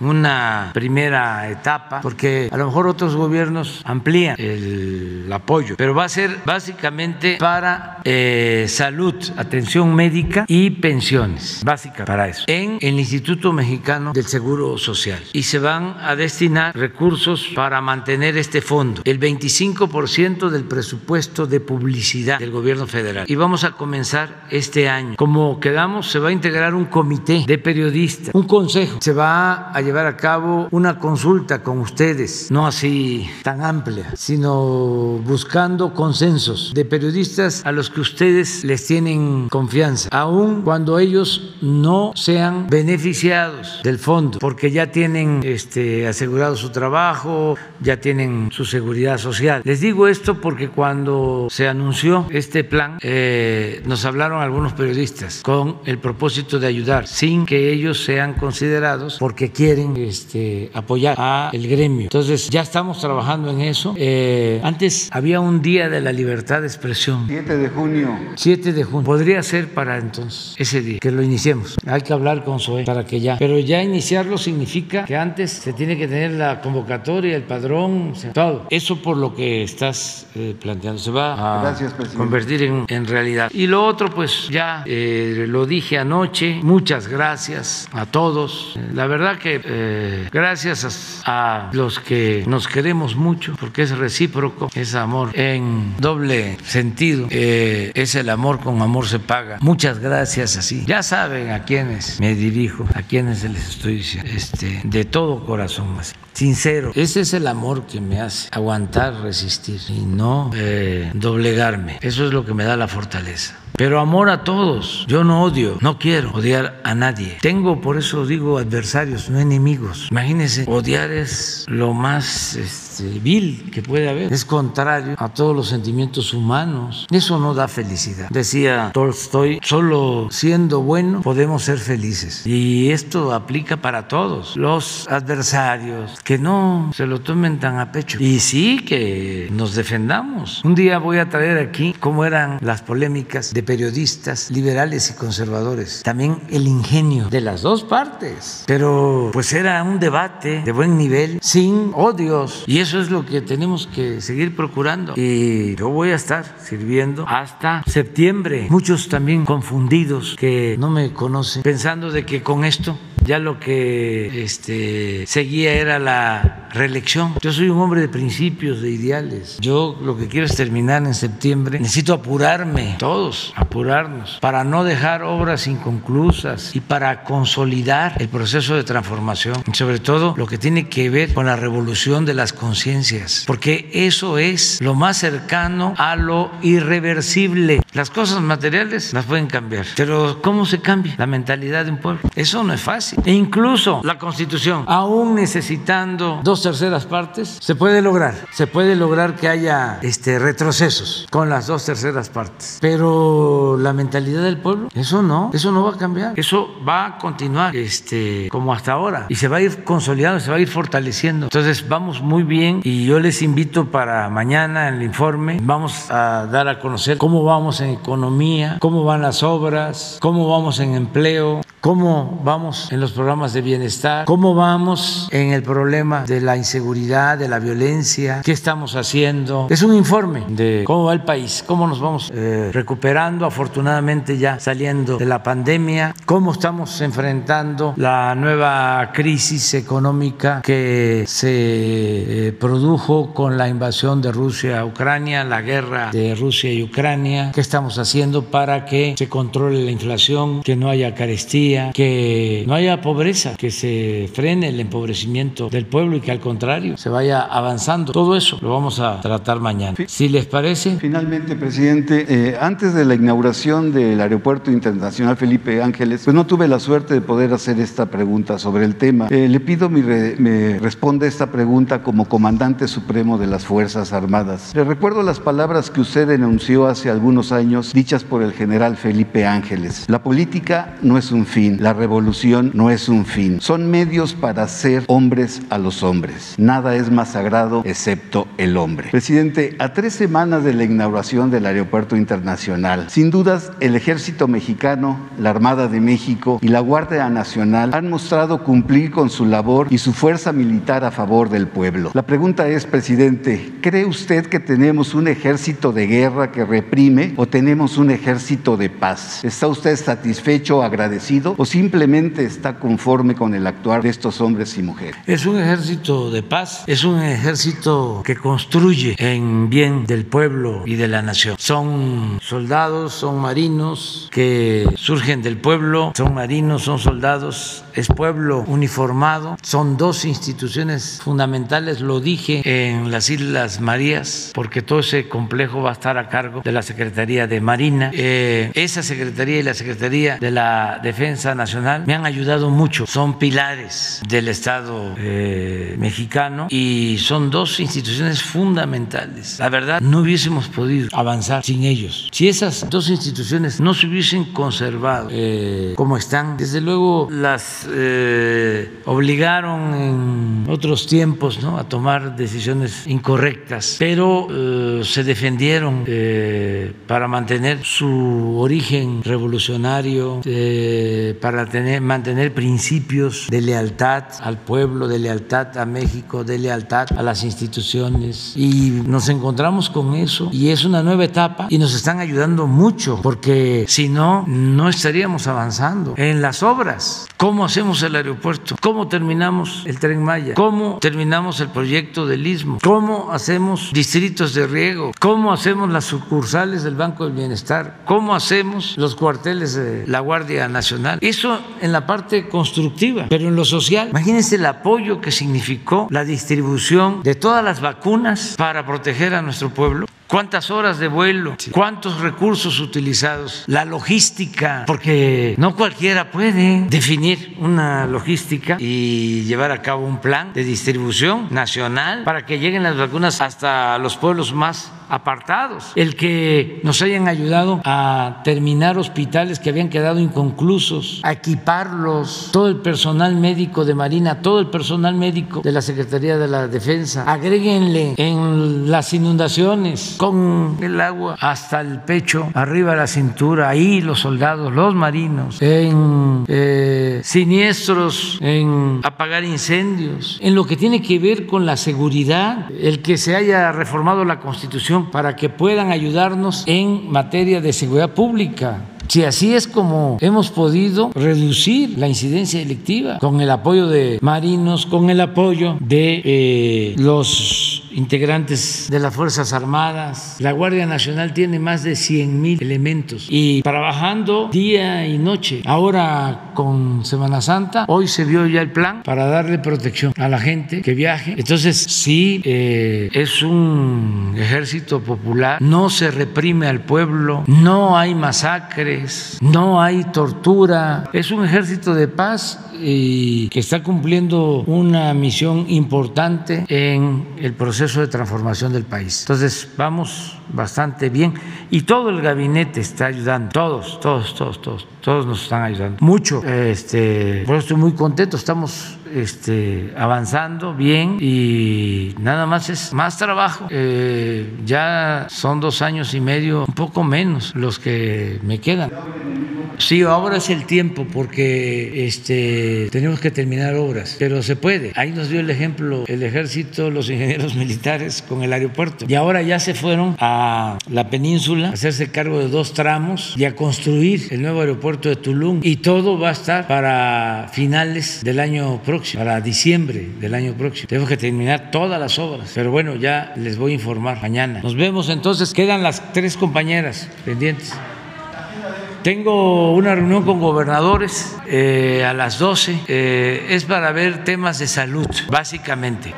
en una primera etapa, porque a lo mejor otros gobiernos amplían el apoyo, pero va a ser básicamente para eh, salud, atención médica y pensiones, básica para eso, en el Instituto Mexicano del Seguro Social. Y se van a destinar recursos para mantener este fondo el 25% del presupuesto de publicidad del gobierno federal. Y vamos a comenzar este año. Como quedamos, se va a integrar un comité de periodistas, un consejo. Se va a llevar a cabo una consulta con ustedes, no así tan amplia, sino buscando consensos de periodistas a los que ustedes les tienen confianza, aun cuando ellos no sean beneficiados del fondo, porque ya tienen este, asegurado su trabajo, ya tienen su seguridad social. Les digo esto porque cuando se anunció este plan, eh, nos hablaron algunos periodistas con el propósito de ayudar, sin que ellos sean considerados porque quieren este, apoyar a el gremio. Entonces ya estamos trabajando en eso. Eh, antes había un día de la libertad de expresión. 7 de junio. 7 de junio. Podría ser para entonces ese día que lo iniciemos. Hay que hablar con Zoe para que ya. Pero ya iniciarlo significa que antes se tiene que tener la convocatoria, el padrón, todo. Eso por lo que estás eh, planteando se va a convertir en, realidad. Y lo otro, pues ya eh, lo dije anoche, muchas gracias a todos. La verdad que eh, gracias a, los que nos queremos mucho, porque es recíproco, es amor en doble sentido, es el amor con amor se paga. Muchas gracias así. Ya saben a quiénes me dirijo, a quiénes les estoy diciendo, este, de todo corazón, así, sincero. Ese es el amor que me hace. Aguantar, resistir y no eh, doblegarme. Eso es lo que me da la fortaleza. Pero amor a todos. Yo no odio, no quiero odiar a nadie. Tengo, por eso digo, adversarios, no enemigos. Imagínense, odiar es lo más este, vil que puede haber. Es contrario a todos los sentimientos humanos. Eso no da felicidad. Decía Tolstoy, solo siendo bueno podemos ser felices. Y esto aplica para todos. Los adversarios, que no se lo tomen tan a pecho. Y sí que nos defendamos. Un día voy a traer aquí cómo eran las polémicas de periodistas liberales y conservadores. También el ingenio de las dos partes. Pero pues era un debate de buen nivel, sin odios. Y eso es lo que tenemos que seguir procurando. Y yo voy a estar sirviendo hasta septiembre. Muchos también confundidos que no me conocen, pensando de que con esto ya lo que este, seguía era la reelección. Yo soy un hombre de principios, de ideales. Yo lo que quiero es terminar en septiembre. Necesito apurarme, todos, apurarnos, para no dejar obras inconclusas y para consolidar el proceso de transformación. Y sobre todo lo que tiene que ver con la revolución de las conciencias, porque eso es lo más cercano a lo irreversible. Las cosas materiales las pueden cambiar, pero ¿cómo se cambia la mentalidad de un pueblo? Eso no es fácil. E incluso la Constitución, aún necesitando dos terceras partes, se puede lograr. Se puede lograr que haya este, retrocesos con las dos terceras partes. Pero la mentalidad del pueblo, eso no, eso no va a cambiar. Eso va a continuar este, como hasta ahora y se va a ir consolidando, se va a ir fortaleciendo. Entonces vamos muy bien y yo les invito para mañana en el informe, vamos a dar a conocer cómo vamos en economía, cómo van las obras, cómo vamos en empleo, cómo vamos en los programas de bienestar, cómo vamos en el problema de la inseguridad, de la violencia, qué estamos haciendo. Es un informe de cómo va el país, cómo nos vamos eh, recuperando, afortunadamente ya saliendo de la pandemia, cómo estamos enfrentando la nueva crisis económica que se eh, produjo con la invasión de Rusia a Ucrania, la guerra de Rusia y Ucrania, qué estamos haciendo para que se controle la inflación, que no haya carestía que no haya pobreza, que se frene el empobrecimiento del pueblo y que al contrario se vaya avanzando. Todo eso lo vamos a tratar mañana. Si les parece. Finalmente, presidente, eh, antes de la inauguración del Aeropuerto Internacional Felipe Ángeles, pues no tuve la suerte de poder hacer esta pregunta sobre el tema. Eh, le pido mi me responda esta pregunta como comandante supremo de las Fuerzas Armadas. Le recuerdo las palabras que usted denunció hace algunos años, dichas por el general Felipe Ángeles. La política no es un fin la revolución no es un fin. Son medios para hacer hombres a los hombres. Nada es más sagrado excepto el hombre. Presidente, a tres semanas de la inauguración del Aeropuerto Internacional, sin dudas el ejército mexicano, la Armada de México y la Guardia Nacional han mostrado cumplir con su labor y su fuerza militar a favor del pueblo. La pregunta es, presidente, ¿cree usted que tenemos un ejército de guerra que reprime o tenemos un ejército de paz? ¿Está usted satisfecho, agradecido o simplemente está conforme con el actuar de estos hombres y mujeres. Es un ejército de paz, es un ejército que construye en bien del pueblo y de la nación. Son soldados, son marinos que surgen del pueblo, son marinos, son soldados, es pueblo uniformado, son dos instituciones fundamentales, lo dije en las Islas Marías, porque todo ese complejo va a estar a cargo de la Secretaría de Marina. Eh, esa Secretaría y la Secretaría de la Defensa Nacional me han ayudado mucho. Son pilares del Estado eh, mexicano y son dos instituciones fundamentales. La verdad, no hubiésemos podido avanzar sin ellos. Si esas dos instituciones no se hubiesen conservado eh, como están, desde luego las eh, obligaron en otros tiempos ¿no? a tomar decisiones incorrectas, pero se defendieron para mantener su origen revolucionario para tener, mantener principios de lealtad al pueblo, de lealtad a México, de lealtad a las instituciones. Y nos encontramos con eso y es una nueva etapa y nos están ayudando mucho porque si no, no estaríamos avanzando en las obras. ¿Cómo hacemos el aeropuerto? ¿Cómo terminamos el tren Maya? ¿Cómo terminamos el proyecto del Istmo? ¿Cómo hacemos distritos de riego? ¿Cómo hacemos las sucursales del Banco del Bienestar? ¿Cómo hacemos los cuarteles de la Guardia Nacional? Fiscal. Eso en la parte constructiva, pero en lo social, imagínense el apoyo que significó la distribución de todas las vacunas para proteger a nuestro pueblo. Cuántas horas de vuelo, cuántos recursos utilizados, la logística, porque no cualquiera puede definir una logística y llevar a cabo un plan de distribución nacional para que lleguen las vacunas hasta los pueblos más apartados, el que nos hayan ayudado a terminar hospitales que habían quedado inconclusos, a equiparlos, todo el personal médico de Marina, todo el personal médico de la Secretaría de la Defensa, agréguenle en las inundaciones con el agua hasta el pecho, arriba la cintura, ahí los soldados, los marinos, en eh, siniestros, en apagar incendios, en lo que tiene que ver con la seguridad, el que se haya reformado la Constitución para que puedan ayudarnos en materia de seguridad pública. Si así es como hemos podido reducir la incidencia electiva, con el apoyo de marinos, con el apoyo de eh, los integrantes de las Fuerzas Armadas. La Guardia Nacional tiene más de 100 mil elementos y trabajando día y noche. Ahora con Semana Santa, hoy se vio ya el plan para darle protección a la gente que viaje. Entonces, sí, eh, es un ejército popular, no se reprime al pueblo, no hay masacres, no hay tortura, es un ejército de paz y que está cumpliendo una misión importante en el proceso de transformación del país. Entonces, vamos bastante bien y todo el gabinete está ayudando, todos, todos, todos, todos, todos nos están ayudando mucho. Este, por eso estoy muy contento, estamos este, avanzando bien y nada más es más trabajo. Eh, ya son dos años y medio, un poco menos los que me quedan. Sí, ahora es el tiempo porque este, tenemos que terminar obras, pero se puede. Ahí nos dio el ejemplo el ejército, los ingenieros militares con el aeropuerto. Y ahora ya se fueron a la península a hacerse cargo de dos tramos y a construir el nuevo aeropuerto de Tulum. Y todo va a estar para finales del año próximo, para diciembre del año próximo. Tenemos que terminar todas las obras. Pero bueno, ya les voy a informar mañana. Nos vemos entonces. Quedan las tres compañeras pendientes. Tengo una reunión con gobernadores eh, a las 12. Eh, es para ver temas de salud, básicamente,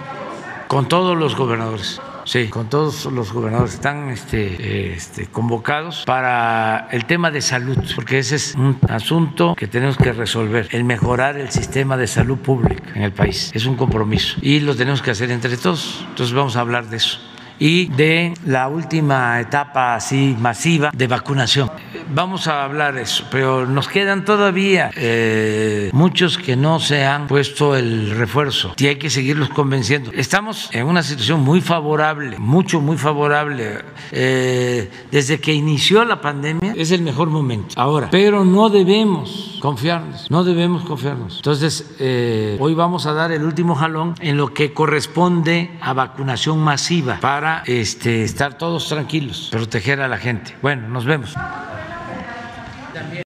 con todos los gobernadores. Sí, con todos los gobernadores están este, este, convocados para el tema de salud, porque ese es un asunto que tenemos que resolver, el mejorar el sistema de salud pública en el país. Es un compromiso y lo tenemos que hacer entre todos. Entonces vamos a hablar de eso y de la última etapa así masiva de vacunación. Vamos a hablar eso, pero nos quedan todavía eh, muchos que no se han puesto el refuerzo y hay que seguirlos convenciendo. Estamos en una situación muy favorable, mucho, muy favorable. Eh, desde que inició la pandemia es el mejor momento ahora, pero no debemos confiarnos, no debemos confiarnos. Entonces, eh, hoy vamos a dar el último jalón en lo que corresponde a vacunación masiva para este, estar todos tranquilos, proteger a la gente. Bueno, nos vemos.